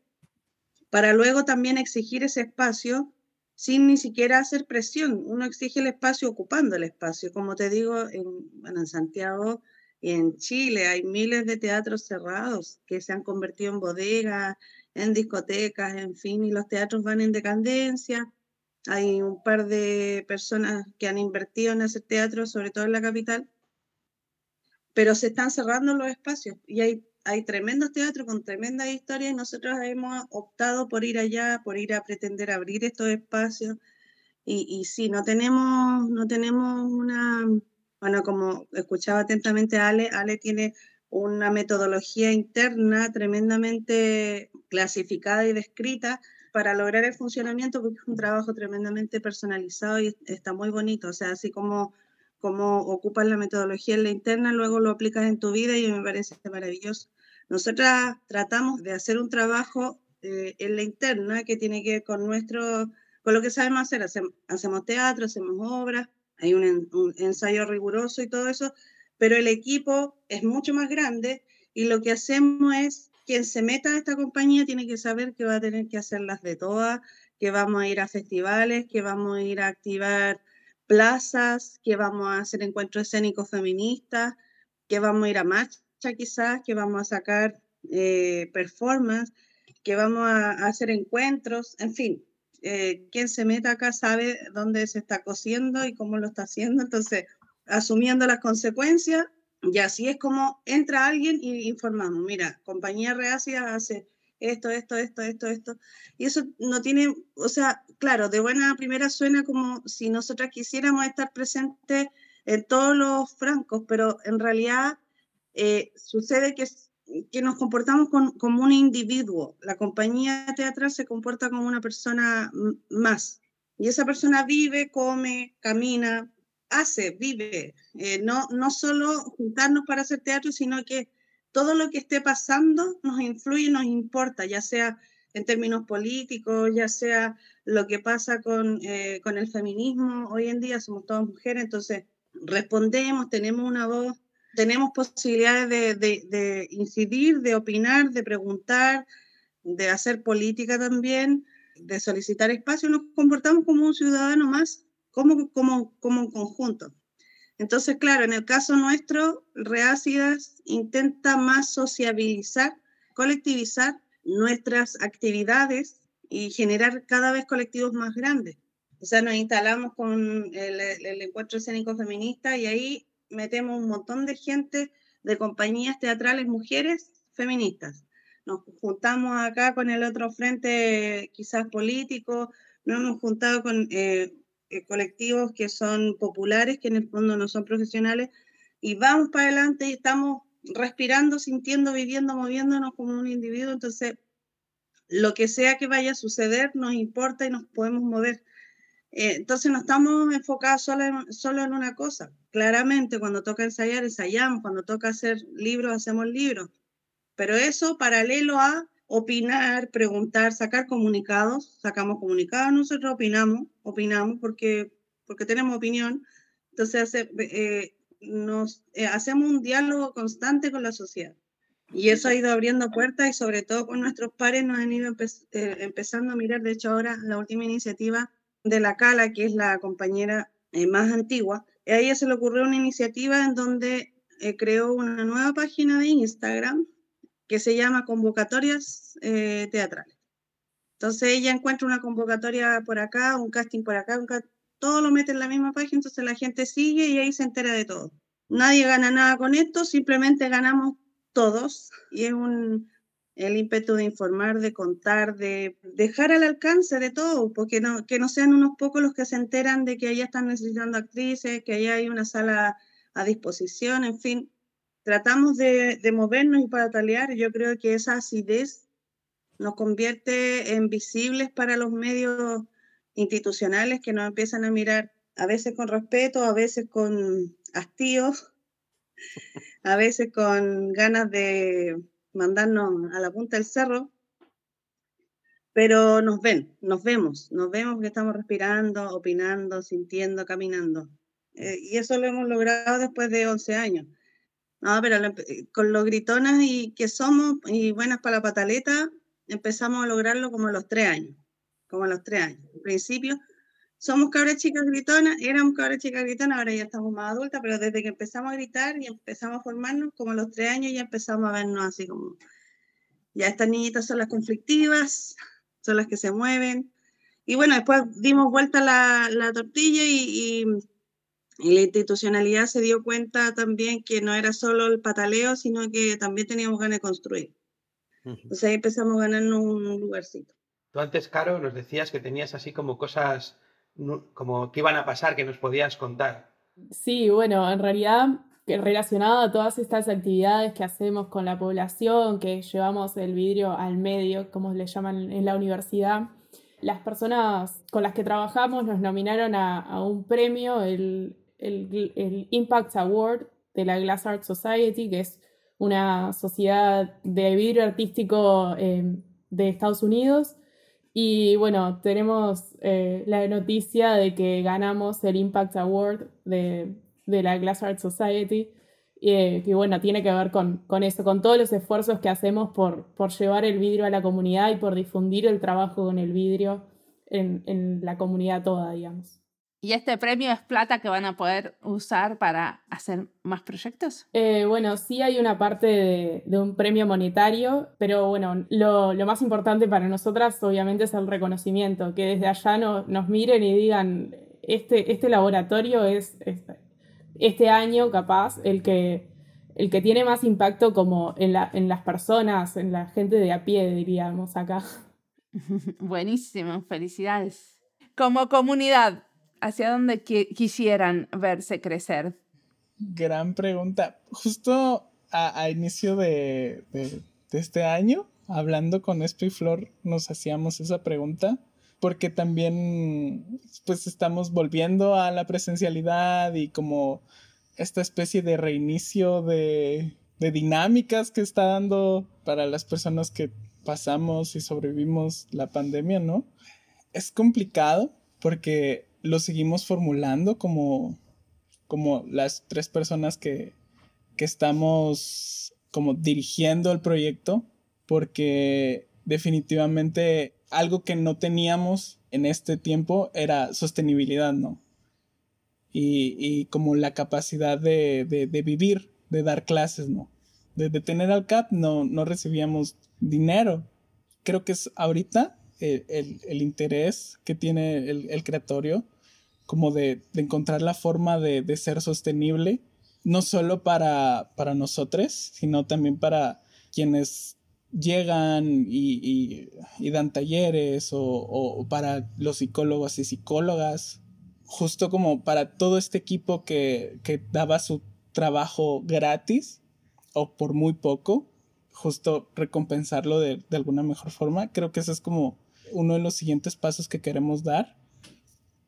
para luego también exigir ese espacio sin ni siquiera hacer presión. Uno exige el espacio ocupando el espacio. Como te digo, en, en Santiago y en Chile hay miles de teatros cerrados que se han convertido en bodegas en discotecas, en fin, y los teatros van en decadencia. Hay un par de personas que han invertido en hacer teatro, sobre todo en la capital, pero se están cerrando los espacios y hay, hay tremendos teatros con tremendas historias y nosotros hemos optado por ir allá, por ir a pretender abrir estos espacios. Y, y sí, no tenemos, no tenemos una, bueno, como escuchaba atentamente Ale, Ale tiene una metodología interna tremendamente clasificada y descrita para lograr el funcionamiento, porque es un trabajo tremendamente personalizado y está muy bonito. O sea, así como, como ocupas la metodología en la interna, luego lo aplicas en tu vida y me parece maravilloso. Nosotras tratamos de hacer un trabajo eh, en la interna que tiene que ver con nuestro, con lo que sabemos hacer. Hacemos, teatro, hacemos obras, hay un, un ensayo riguroso y todo eso, pero el equipo es mucho más grande y lo que hacemos es, quien se meta a esta compañía tiene que saber que va a tener que hacerlas de todas, que vamos a ir a festivales, que vamos a ir a activar plazas, que vamos a hacer encuentros escénicos feministas, que vamos a ir a marcha quizás, que vamos a sacar eh, performance, que vamos a, hacer encuentros, en fin, eh, quien se meta acá sabe dónde se está cosiendo y cómo lo está haciendo, entonces asumiendo las consecuencias, y así es como entra alguien y informamos, mira, compañía reacia hace esto, esto, esto, esto, esto, y eso no tiene, o sea, claro, de buena primera suena como si nosotras quisiéramos estar presentes en todos los francos, pero en realidad eh, sucede que que nos comportamos como un individuo. La compañía teatral se comporta como una persona más. Y esa persona vive, come, camina, hace, vive. Eh, no, no solo juntarnos para hacer teatro, sino que todo lo que esté pasando nos influye, nos importa, ya sea en términos políticos, ya sea lo que pasa con, eh, con el feminismo. Hoy en día somos todas mujeres, entonces respondemos, tenemos una voz tenemos posibilidades de, incidir, de opinar, de preguntar, de hacer política también, de solicitar espacio, nos comportamos como un ciudadano más, como, como, como un conjunto. Entonces, claro, en el caso nuestro, Reácidas intenta más sociabilizar, colectivizar nuestras actividades y generar cada vez colectivos más grandes. O sea, nos instalamos con el, el encuentro escénico feminista y ahí metemos un montón de gente de compañías teatrales, mujeres feministas. Nos juntamos acá con el otro frente, quizás político, nos hemos juntado con eh, eh, colectivos que son populares, que en el fondo no son profesionales, y vamos para adelante y estamos respirando, sintiendo, viviendo, moviéndonos como un individuo. Entonces, lo que sea que vaya a suceder nos importa y nos podemos mover. Eh, entonces no estamos enfocados solo en, solo en una cosa. Claramente cuando toca ensayar, ensayamos, cuando toca hacer libros, hacemos libros. Pero eso paralelo a opinar, preguntar, sacar comunicados, sacamos comunicados, nosotros opinamos, opinamos porque, porque tenemos opinión. Entonces eh, nos, eh, hacemos un diálogo constante con la sociedad. Y eso ha ido abriendo puertas y sobre todo con nuestros pares nos han ido empezando a mirar. De hecho, ahora la última iniciativa de la Cala, que es la compañera eh, más antigua, a ella se le ocurrió una iniciativa en donde eh, creó una nueva página de Instagram que se llama Convocatorias eh, Teatrales. Entonces ella encuentra una convocatoria por acá, un casting por acá, todo lo mete en la misma página, entonces la gente sigue y ahí se entera de todo. Nadie gana nada con esto, simplemente ganamos todos y es un, el ímpetu de informar, de contar, de dejar al alcance de todo, porque no, que no sean unos pocos los que se enteran de que allá están necesitando actrices, que allá hay una sala a disposición, en fin, tratamos de, de movernos y para talear. Yo creo que esa acidez nos convierte en visibles para los medios institucionales que nos empiezan a mirar a veces con respeto, a veces con hastío, (laughs) a veces con ganas de mandarnos a la punta del cerro, pero nos ven, nos vemos, nos vemos que estamos respirando, opinando, sintiendo, caminando. Eh, y eso lo hemos logrado después de 11 años. No, pero eh, con los gritonas y que somos y buenas para la pataleta, empezamos a lograrlo como a los 3 años, como a los 3 años. En principio, somos cabras chicas gritonas, éramos cabras chicas gritonas, ahora ya estamos más adultas, pero desde que empezamos a gritar y empezamos a formarnos, como a los tres años ya empezamos a vernos así como, ya estas niñitas son las conflictivas, son las que se mueven. Y bueno, después dimos vuelta la, la tortilla y, la institucionalidad se dio cuenta también que no era solo el pataleo, sino que también teníamos ganas de construir. Entonces ahí empezamos a ganarnos un lugarcito. Tú antes, Caro, nos decías que tenías así como cosas como qué iban a pasar, que nos podías contar. Sí, bueno, en realidad relacionado a todas estas actividades que hacemos con la población, que llevamos el vidrio al medio, como le llaman en la universidad, las personas con las que trabajamos nos nominaron a, un premio, el, el, Impact Award de la Glass Art Society, que es una sociedad de vidrio artístico eh, de Estados Unidos, y bueno, tenemos eh, la noticia de que ganamos el Impact Award de, la Glass Art Society, eh, que bueno, tiene que ver con, eso, con todos los esfuerzos que hacemos por, por, llevar el vidrio a la comunidad y por difundir el trabajo con el vidrio en, en la comunidad toda, digamos. ¿Y este premio es plata que van a poder usar para hacer más proyectos? Eh, bueno, sí hay una parte de, un premio monetario, pero bueno, lo, más importante para nosotras obviamente es el reconocimiento, que desde allá no, nos miren y digan, este, este laboratorio es, este año capaz el que, el que tiene más impacto como en, la, en las personas, en la gente de a pie, diríamos acá. (laughs) Buenísimo, felicidades. Como comunidad, hacia dónde quisieran verse crecer? Gran pregunta. Justo a, inicio de, este año, hablando con Espo y Flor, nos hacíamos esa pregunta porque también pues estamos volviendo a la presencialidad y como esta especie de reinicio de, de dinámicas que está dando para las personas que pasamos y sobrevivimos la pandemia, ¿no? Es complicado porque lo seguimos formulando como, como las tres personas que, que estamos como dirigiendo el proyecto, porque definitivamente algo que no teníamos en este tiempo era sostenibilidad, ¿no? Y, y como la capacidad de, de, vivir, de dar clases, ¿no? De, de tener al CAP no, no recibíamos dinero. Creo que es ahorita el, el, interés que tiene el, el creatorio como de, de, encontrar la forma de, de ser sostenible, no solo para, para nosotros, sino también para quienes llegan y, y, dan talleres o, o, para los psicólogos y psicólogas, justo como para todo este equipo que, que daba su trabajo gratis o por muy poco, justo recompensarlo de, de, alguna mejor forma. Creo que ese es como uno de los siguientes pasos que queremos dar.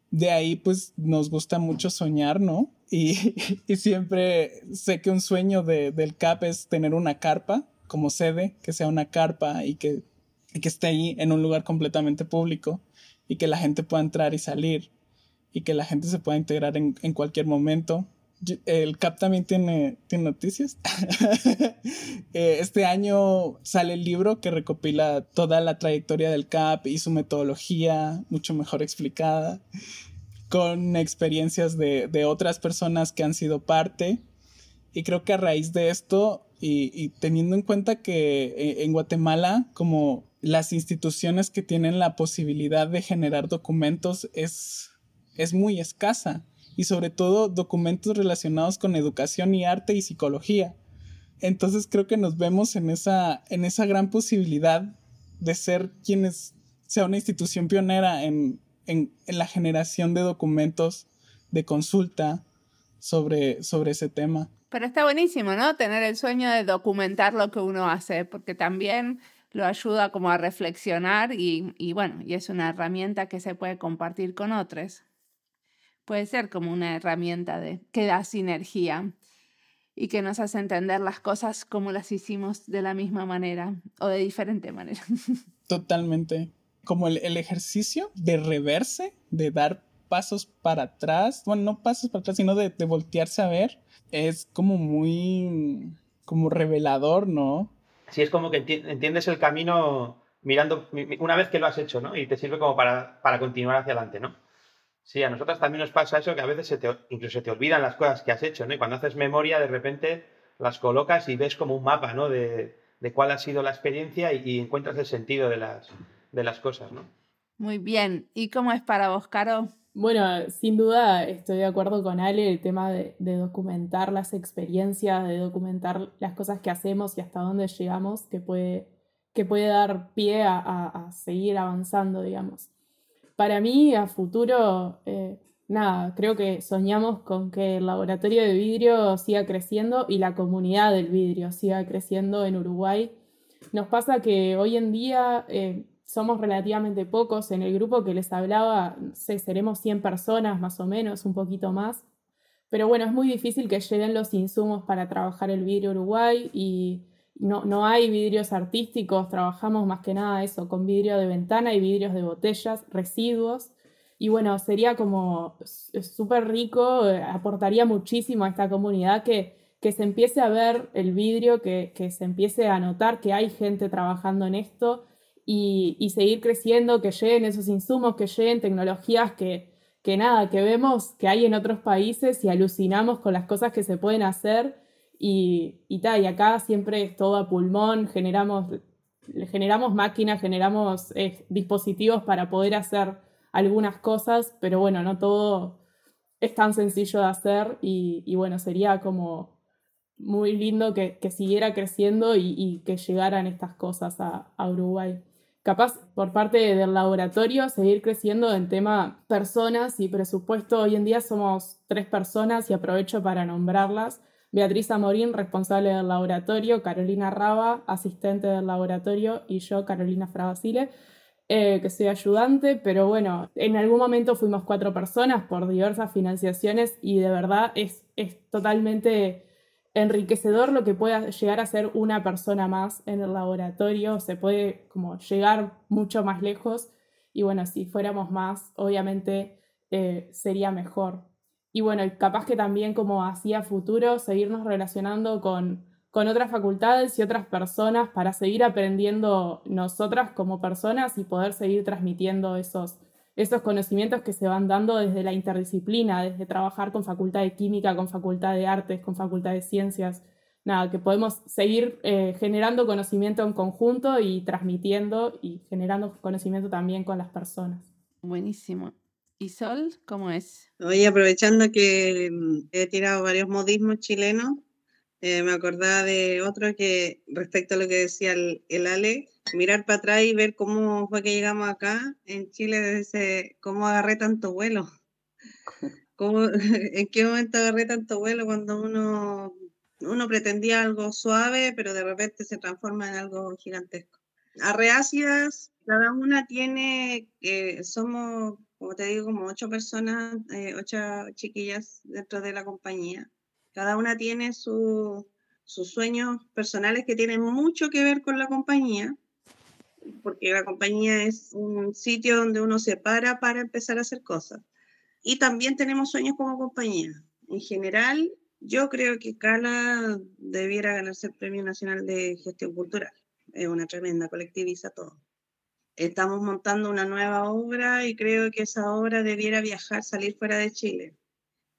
De ahí pues nos gusta mucho soñar, ¿no? (laughs) Y, siempre sé que un sueño de, del CAP es tener una carpa como sede, que sea una carpa y que, esté ahí en un lugar completamente público y que la gente pueda entrar y salir y que la gente se pueda integrar en cualquier momento. El CAP también tiene, tiene noticias. (laughs) Eh, este año sale el libro que recopila toda la trayectoria del CAP y su metodología mucho mejor explicada, con experiencias de, de otras personas que han sido parte. Y creo que a raíz de esto y, teniendo en cuenta que eh, en Guatemala, como las instituciones que tienen la posibilidad de generar documentos es, es muy escasa y sobre todo documentos relacionados con educación y arte y psicología. Entonces creo que nos vemos en esa, en esa gran posibilidad de ser quienes sea una institución pionera en, en, en la generación de documentos de consulta sobre, sobre ese tema. Pero está buenísimo, ¿no? Tener el sueño de documentar lo que uno hace, porque también lo ayuda como a reflexionar y, y bueno, y es una herramienta que se puede compartir con otros. Puede ser como una herramienta de, que da sinergia y que nos hace entender las cosas como las hicimos de la misma manera o de diferente manera. (laughs) Totalmente. Como el, el ejercicio de reverse, de dar pasos para atrás, bueno, no pasos para atrás, sino de, de voltearse a ver es como muy, como revelador, ¿no? Sí, es como que entiendes el camino mirando, una vez que lo has hecho, ¿no? Y te sirve como para, para continuar hacia adelante, ¿no? Sí, a nosotros también nos pasa eso, que a veces se te, incluso se te olvidan las cosas que has hecho, ¿no? Y cuando haces memoria, de repente las colocas y ves como un mapa, ¿no? De, de cuál ha sido la experiencia y, y, encuentras el sentido de las, de las cosas, ¿no? Muy bien. ¿Y cómo es para vos, Caro? Bueno, sin duda estoy de acuerdo con Ale, el tema de, de, documentar las experiencias, de documentar las cosas que hacemos y hasta dónde llegamos, que puede, que puede dar pie a, a, a seguir avanzando, digamos. Para mí, a futuro, eh, nada, creo que soñamos con que el laboratorio de vidrio siga creciendo y la comunidad del vidrio siga creciendo en Uruguay. Nos pasa que hoy en día... Eh, somos relativamente pocos en el grupo que les hablaba, sé, seremos 100 personas más o menos, un poquito más. Pero bueno, es muy difícil que lleguen los insumos para trabajar el vidrio Uruguay y no, no hay vidrios artísticos, trabajamos más que nada eso, con vidrio de ventana y vidrios de botellas, residuos. Y bueno, sería como súper rico, eh, aportaría muchísimo a esta comunidad que, que se empiece a ver el vidrio, que, que se empiece a notar que hay gente trabajando en esto y, y, seguir creciendo, que lleguen esos insumos, que lleguen tecnologías que, que nada, que vemos que hay en otros países y alucinamos con las cosas que se pueden hacer y, y, ta, y acá siempre es todo a pulmón, generamos, generamos máquinas, generamos eh, dispositivos para poder hacer algunas cosas, pero bueno, no todo es tan sencillo de hacer y, bueno, sería como muy lindo que, que siguiera creciendo y, que llegaran estas cosas a Uruguay capaz por parte del laboratorio seguir creciendo en tema personas y presupuesto. Hoy en día somos tres personas y aprovecho para nombrarlas. Beatriz Amorín, responsable del laboratorio, Carolina Raba, asistente del laboratorio, y yo, Carolina Frabasile, eh, que soy ayudante, pero bueno, en algún momento fuimos cuatro personas por diversas financiaciones y de verdad es, es totalmente enriquecedor lo que pueda llegar a ser una persona más en el laboratorio, se puede como llegar mucho más lejos. Y bueno, si fuéramos más, obviamente eh, sería mejor. Y bueno, capaz que también como hacía futuro, seguirnos relacionando con, con otras facultades y otras personas para seguir aprendiendo nosotras como personas y poder seguir transmitiendo esos, esos conocimientos que se van dando desde la interdisciplina, desde trabajar con facultad de química, con facultad de artes, con facultad de ciencias. Nada, que podemos seguir eh, generando conocimiento en conjunto y transmitiendo y generando conocimiento también con las personas. Buenísimo. ¿Y Sol, cómo es? Oye, aprovechando que mm, he tirado varios modismos chilenos, eh, me acordaba de otro que respecto a lo que decía el, el, Ale, mirar para atrás y ver cómo fue que llegamos acá en Chile, desde cómo agarré tanto vuelo. (laughs) ¿Cómo, (laughs) ¿En qué momento agarré tanto vuelo cuando uno, uno pretendía algo suave, pero de repente se transforma en algo gigantesco? Arreácidas, cada una tiene, eh, somos como te digo, como ocho personas, eh, ocho chiquillas dentro de la compañía. Cada una tiene sus sueños personales que tienen mucho que ver con la compañía, porque la compañía es un sitio donde uno se para para empezar a hacer cosas. Y también tenemos sueños como compañía. En general, yo creo que Cala debiera ganarse el Premio Nacional de Gestión Cultural. Es una tremenda, colectiviza todo estamos montando una nueva obra y creo que esa obra debiera viajar, salir fuera de Chile.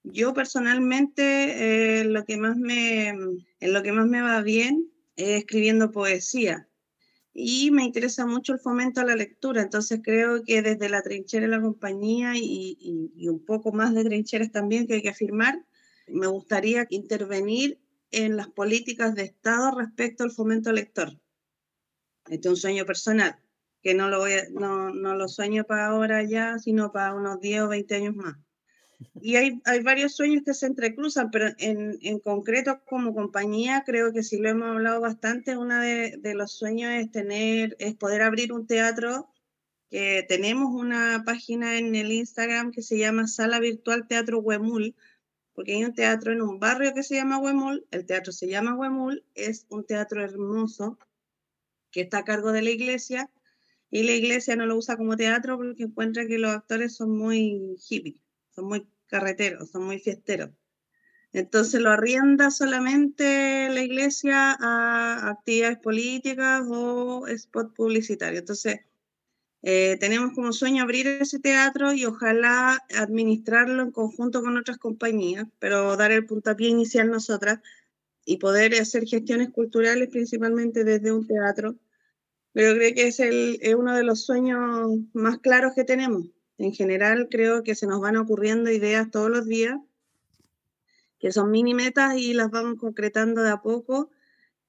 Yo personalmente eh, lo que más me, en lo que más me va bien es escribiendo poesía y me interesa mucho el fomento a la lectura, entonces creo que desde la trinchera de la compañía y, y un poco más de trincheras también que hay que afirmar, me gustaría intervenir en las políticas de Estado respecto al fomento lector. Este es un sueño personal que no lo, voy no, no, lo sueño para ahora ya, sino para unos 10 o 20 años más. Y hay, hay varios sueños que se entrecruzan, pero en, en, concreto como compañía creo que sí lo hemos hablado bastante. Uno de, de, los sueños es tener, es poder abrir un teatro. Que tenemos una página en el Instagram que se llama Sala Virtual Teatro Huemul, porque hay un teatro en un barrio que se llama Huemul, el teatro se llama Huemul, es un teatro hermoso que está a cargo de la iglesia y la iglesia no lo usa como teatro porque encuentra que los actores son muy hippies, son muy carreteros, son muy fiesteros. Entonces lo arrienda solamente la iglesia a actividades políticas o spot publicitario. Entonces, eh, tenemos como sueño abrir ese teatro y ojalá administrarlo en conjunto con otras compañías, pero dar el puntapié inicial nosotras y poder hacer gestiones culturales principalmente desde un teatro pero creo que es, el, es uno de los sueños más claros que tenemos. En general, creo que se nos van ocurriendo ideas todos los días, que son mini metas y las vamos concretando de a poco,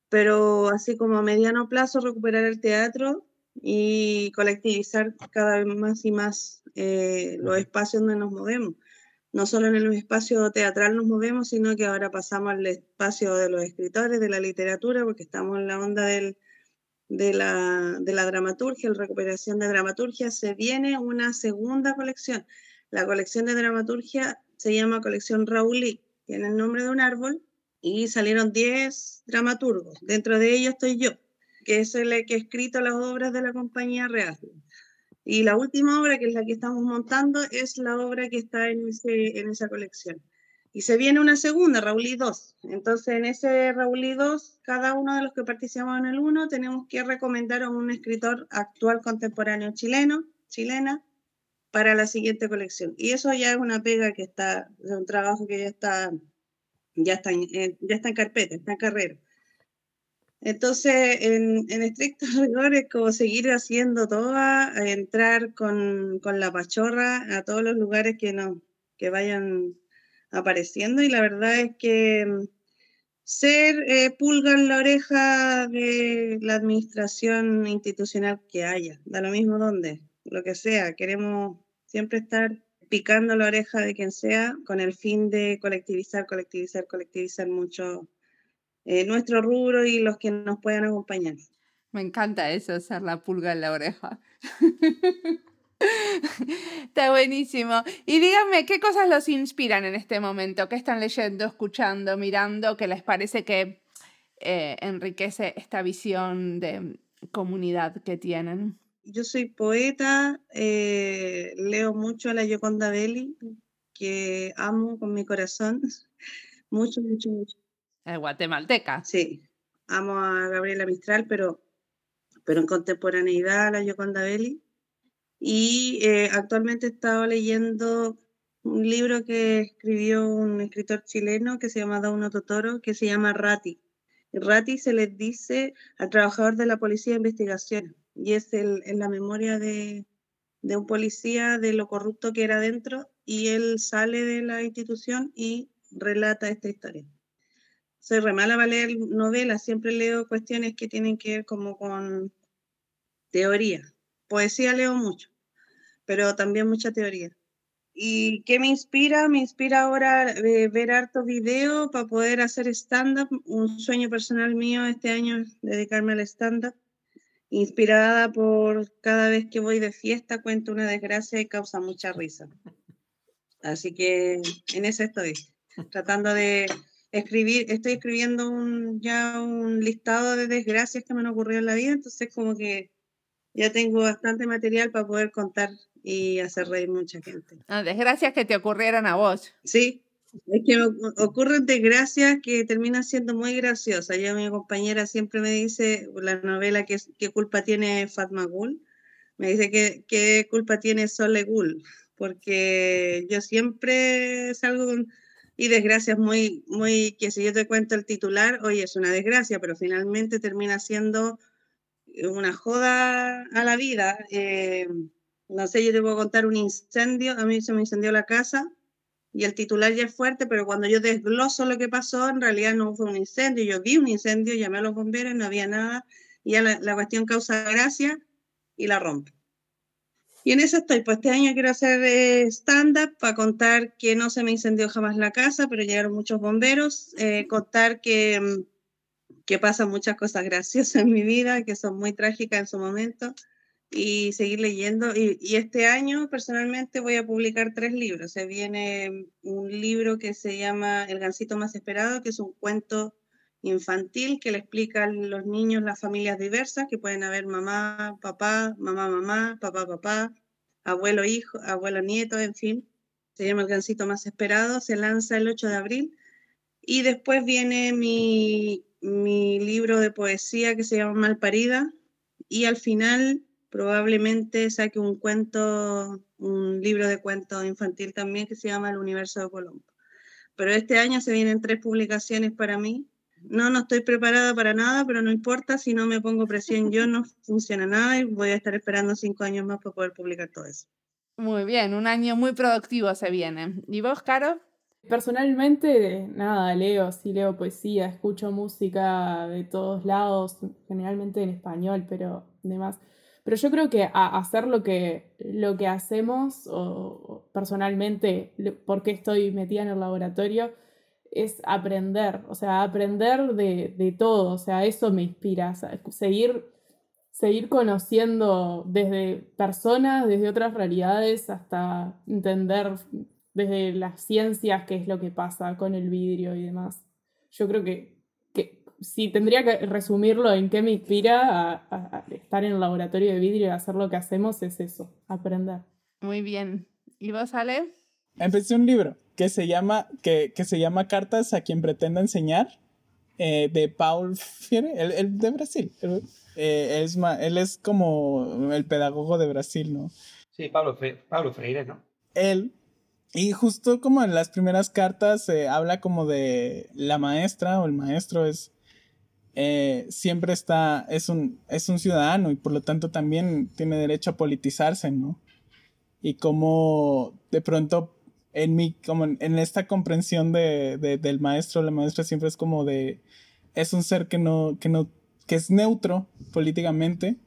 pero así como a mediano plazo recuperar el teatro y colectivizar cada vez más y más eh, los espacios donde nos movemos. No solo en el espacio teatral nos movemos, sino que ahora pasamos al espacio de los escritores, de la literatura, porque estamos en la onda del, de la, de la dramaturgia, la recuperación de dramaturgia, se viene una segunda colección. La colección de dramaturgia se llama colección Raulí, tiene el nombre de un árbol y salieron 10 dramaturgos. Dentro de ellos estoy yo, que es el que he escrito las obras de la compañía real. Y la última obra, que es la que estamos montando, es la obra que está en, ese, en esa colección. Y se viene una segunda, Raúl 2. Entonces, en ese Raúl 2, cada uno de los que participamos en el 1 tenemos que recomendar a un escritor actual contemporáneo chileno, chilena, para la siguiente colección. Y eso ya es una pega que está, es un trabajo que ya está, ya está, en, ya está en carpeta, está en carrera. Entonces, en, en estricto (laughs) rigor es como seguir haciendo todo, entrar con, con la pachorra a todos los lugares que, no, que vayan apareciendo y la verdad es que mm, ser eh, pulga en la oreja de la administración institucional que haya, da lo mismo dónde, lo que sea, queremos siempre estar picando la oreja de quien sea con el fin de colectivizar, colectivizar, colectivizar mucho eh, nuestro rubro y los que nos puedan acompañar. Me encanta eso, hacer la pulga en la oreja. (laughs) (laughs) Está buenísimo. Y díganme, ¿qué cosas los inspiran en este momento? ¿Qué están leyendo, escuchando, mirando? ¿Qué les parece que eh, enriquece esta visión de comunidad que tienen? Yo soy poeta, eh, leo mucho a la Yoconda Belli, que amo con mi corazón. (laughs) Mucho, mucho, mucho. Es guatemalteca. Sí, amo a Gabriela Mistral, pero, pero en contemporaneidad a la Yoconda Belli. Y eh, actualmente he estado leyendo un libro que escribió un escritor chileno que se llama Dauno Totoro, que se llama Rati. Rati se les dice al trabajador de la policía de investigación y es el, en la memoria de, de un policía de lo corrupto que era dentro y él sale de la institución y relata esta historia. Soy re mala para leer novelas, siempre leo cuestiones que tienen que ver como con teoría. Poesía leo mucho, pero también mucha teoría. ¿Y qué me inspira? Me inspira ahora eh, ver hartos videos para poder hacer stand-up. Un sueño personal mío este año es dedicarme al stand-up. Inspirada por cada vez que voy de fiesta, cuento una desgracia y causa mucha risa. Así que en eso estoy, tratando de escribir, estoy escribiendo un, ya un listado de desgracias que me han ocurrido en la vida, entonces como que ya tengo bastante material para poder contar y hacer reír mucha gente. Ah, desgracias que te ocurrieran a vos. Sí, es que me ocurren desgracias que terminan siendo muy graciosas. Ya mi compañera siempre me dice, la novela, que ¿qué culpa tiene Fatma Gul? Me dice que qué culpa tiene Sole Gul, porque yo siempre salgo con, y desgracias muy, muy, que si yo te cuento el titular, oye, es una desgracia, pero finalmente termina siendo una joda a la vida. Eh, no sé, yo te puedo contar un incendio, a mí se me incendió la casa y el titular ya es fuerte, pero cuando yo desgloso lo que pasó, en realidad no fue un incendio, yo vi un incendio, llamé a los bomberos, no había nada, y ya la, la cuestión causa gracia y la rompe. Y en eso estoy, pues este año quiero hacer eh, stand-up para contar que no se me incendió jamás la casa, pero llegaron muchos bomberos, eh, contar que, mm, que pasan muchas cosas graciosas en mi vida, que son muy trágicas en su momento, y seguir leyendo. Y, y, este año personalmente voy a publicar tres libros. Se viene un libro que se llama El Gancito Más Esperado, que es un cuento infantil que le explica a los niños las familias diversas, que pueden haber mamá, papá, mamá, mamá, papá, papá, abuelo, hijo, abuelo, nieto, en fin. Se llama El Gancito Más Esperado, se lanza el 8 de abril. Y después viene mi, mi libro de poesía que se llama Malparida. Y al final probablemente saque un cuento, un libro de cuentos infantil también que se llama El universo de Colombo. Pero este año se vienen tres publicaciones para mí. No, no estoy preparada para nada, pero no importa, si no me pongo presión yo no (laughs) funciona nada y voy a estar esperando cinco años más para poder publicar todo eso. Muy bien, un año muy productivo se viene. ¿Y vos, Caro? Personalmente, nada, leo, sí leo poesía, escucho música de todos lados, generalmente en español, pero demás. Pero yo creo que a hacer lo que, lo que hacemos, o, personalmente, porque estoy metida en el laboratorio, es aprender, o sea, aprender de, de todo, o sea, eso me inspira, seguir, seguir conociendo desde personas, desde otras realidades, hasta entender desde las ciencias qué es lo que pasa con el vidrio y demás. Yo creo que, que si tendría que resumirlo en qué me inspira a, a, estar en el laboratorio de vidrio y hacer lo que hacemos, es eso, aprender. Muy bien. ¿Y vos, Ale? Empecé un libro que se llama, que, que se llama Cartas a quien pretenda enseñar, eh, de Paul Fiere, el, el de Brasil. El, eh, es, él es como el pedagogo de Brasil, ¿no? Sí, Pablo, Fe, Pablo Freire, ¿no? Él y justo como en las primeras cartas se eh, habla como de la maestra o el maestro es eh, siempre está, es un, es un ciudadano y por lo tanto también tiene derecho a politizarse, ¿no? Y como de pronto en mi, como en esta comprensión de, de, del maestro, la maestra siempre es como de, es un ser que no, que no, que es neutro políticamente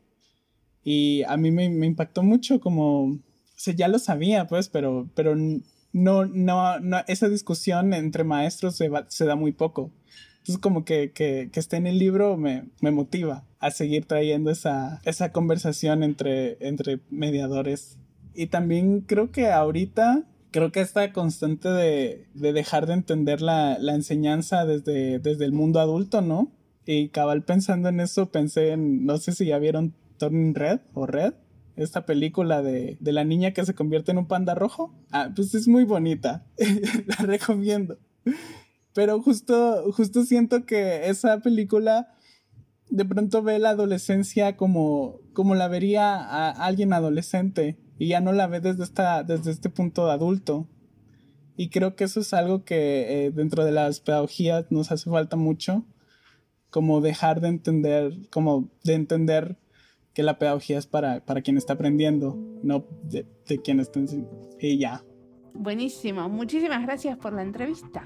y a mí me, me impactó mucho como sea, ya lo sabía, pues, pero, pero no, no, no, esa discusión entre maestros se, se da muy poco. Entonces, como que, que, que esté en el libro me, me, motiva a seguir trayendo esa, esa conversación entre, entre mediadores. Y también creo que ahorita, creo que esta constante de, de dejar de entender la, la, enseñanza desde, desde el mundo adulto, ¿no? Y cabal pensando en eso, pensé en, no sé si ya vieron Turning Red o Red, esta película de, de, la niña que se convierte en un panda rojo. Ah, pues es muy bonita. (laughs) la recomiendo. Pero justo, justo siento que esa película de pronto ve la adolescencia como, como la vería a alguien adolescente y ya no la ve desde, esta, desde este punto de adulto. Y creo que eso es algo que eh, dentro de las pedagogías nos hace falta mucho, como dejar de entender, como de entender que la pedagogía es para, para quien está aprendiendo, no de, de quien está enseñando. Y ya. Buenísimo, muchísimas gracias por la entrevista.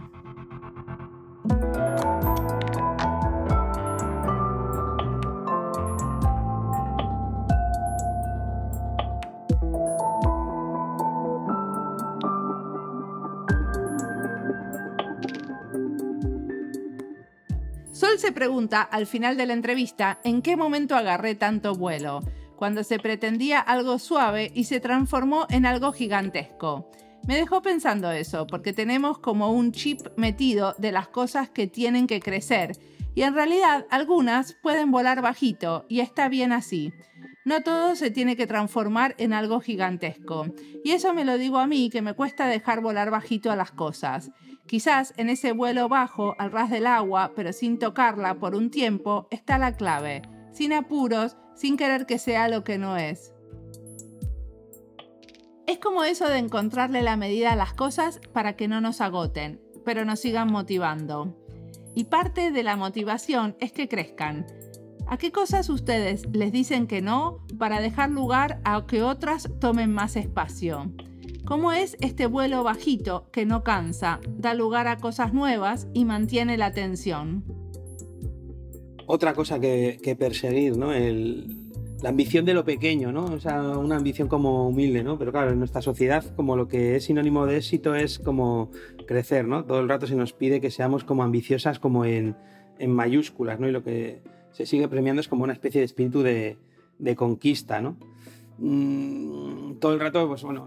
Se pregunta al final de la entrevista en qué momento agarré tanto vuelo, cuando se pretendía algo suave y se transformó en algo gigantesco. Me dejó pensando eso, porque tenemos como un chip metido de las cosas que tienen que crecer, y en realidad algunas pueden volar bajito, y está bien así. No todo se tiene que transformar en algo gigantesco. Y eso me lo digo a mí, que me cuesta dejar volar bajito a las cosas. Quizás en ese vuelo bajo, al ras del agua, pero sin tocarla por un tiempo, está la clave. Sin apuros, sin querer que sea lo que no es. Es como eso de encontrarle la medida a las cosas para que no nos agoten, pero nos sigan motivando. Y parte de la motivación es que crezcan. ¿A qué cosas ustedes les dicen que no para dejar lugar a que otras tomen más espacio? ¿Cómo es este vuelo bajito que no cansa, da lugar a cosas nuevas y mantiene la atención? Otra cosa que, perseguir, ¿no? La ambición de lo pequeño, ¿no? O sea, una ambición como humilde, ¿no? Pero claro, en nuestra sociedad como lo que es sinónimo de éxito es como crecer, ¿no? Todo el rato se nos pide que seamos como ambiciosas como en, en mayúsculas, ¿no? Y lo que se sigue premiando es como una especie de espíritu de, de conquista, ¿no? Mm, todo el rato, pues bueno,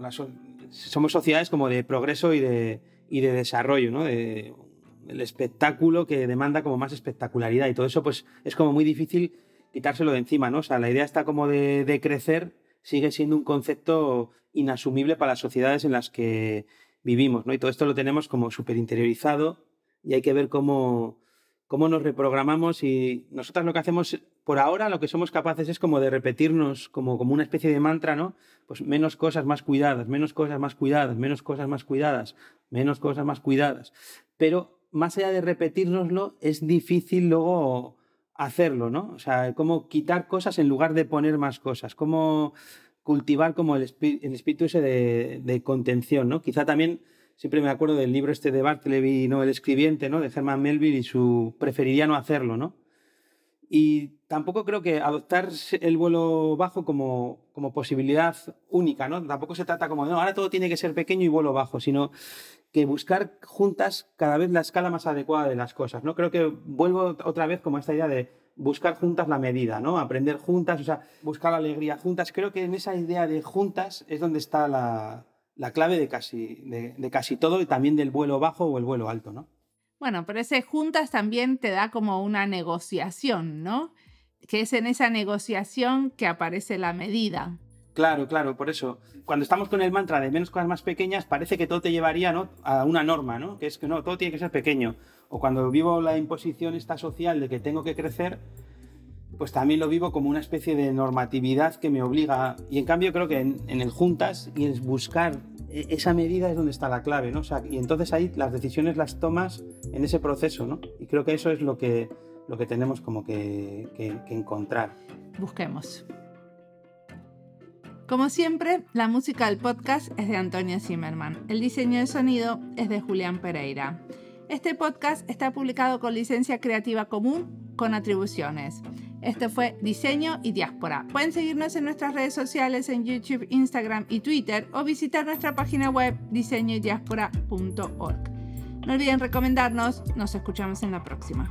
somos sociedades como de progreso y de, y de desarrollo, ¿no? El espectáculo que demanda como más espectacularidad y todo eso pues es como muy difícil quitárselo de encima, ¿no? O sea, la idea está como de, de crecer, sigue siendo un concepto inasumible para las sociedades en las que vivimos, ¿no? Y todo esto lo tenemos como súper interiorizado y hay que ver cómo, cómo nos reprogramamos y nosotras lo que hacemos por ahora, lo que somos capaces es como de repetirnos como, como una especie de mantra, ¿no? Pues menos cosas más cuidadas, menos cosas más cuidadas, menos cosas más cuidadas, menos cosas más cuidadas. Pero más allá de repetírnoslo, es difícil luego hacerlo, ¿no? O sea, cómo quitar cosas en lugar de poner más cosas, cómo cultivar como el, espíritu ese de, de, contención, ¿no? Quizá también, siempre me acuerdo del libro este de Bartleby, ¿no? El escribiente, ¿no? De Herman Melville y su preferiría no hacerlo, ¿no? Y tampoco creo que adoptar el vuelo bajo como, como posibilidad única, ¿no? Tampoco se trata como, no, ahora todo tiene que ser pequeño y vuelo bajo, sino que buscar juntas cada vez la escala más adecuada de las cosas, ¿no? Creo que vuelvo otra vez como a esta idea de buscar juntas la medida, ¿no? Aprender juntas, o sea, buscar la alegría juntas. Creo que en esa idea de juntas es donde está la, la clave de casi, de, de, casi todo y también del vuelo bajo o el vuelo alto, ¿no? Bueno, pero ese juntas también te da como una negociación, ¿no? Que es en esa negociación que aparece la medida. Claro, claro, por eso. Cuando estamos con el mantra de menos cosas más pequeñas, parece que todo te llevaría ¿no? a una norma, ¿no? Que es que no, todo tiene que ser pequeño. O cuando vivo la imposición esta social de que tengo que crecer, pues también lo vivo como una especie de normatividad que me obliga. Y en cambio creo que en, en el juntas y el buscar esa medida es donde está la clave, ¿no? Y entonces ahí las decisiones las tomas en ese proceso, ¿no? Y creo que eso es lo que, lo que tenemos como que, que, que encontrar. Busquemos. Como siempre, la música del podcast es de Antonio Zimmerman. El diseño de sonido es de Julián Pereira. Este podcast está publicado con licencia creativa común con atribuciones. Este fue Diseño y Diáspora. Pueden seguirnos en nuestras redes sociales en YouTube, Instagram y Twitter o visitar nuestra página web diseñoydiáspora.org. No olviden recomendarnos, nos escuchamos en la próxima.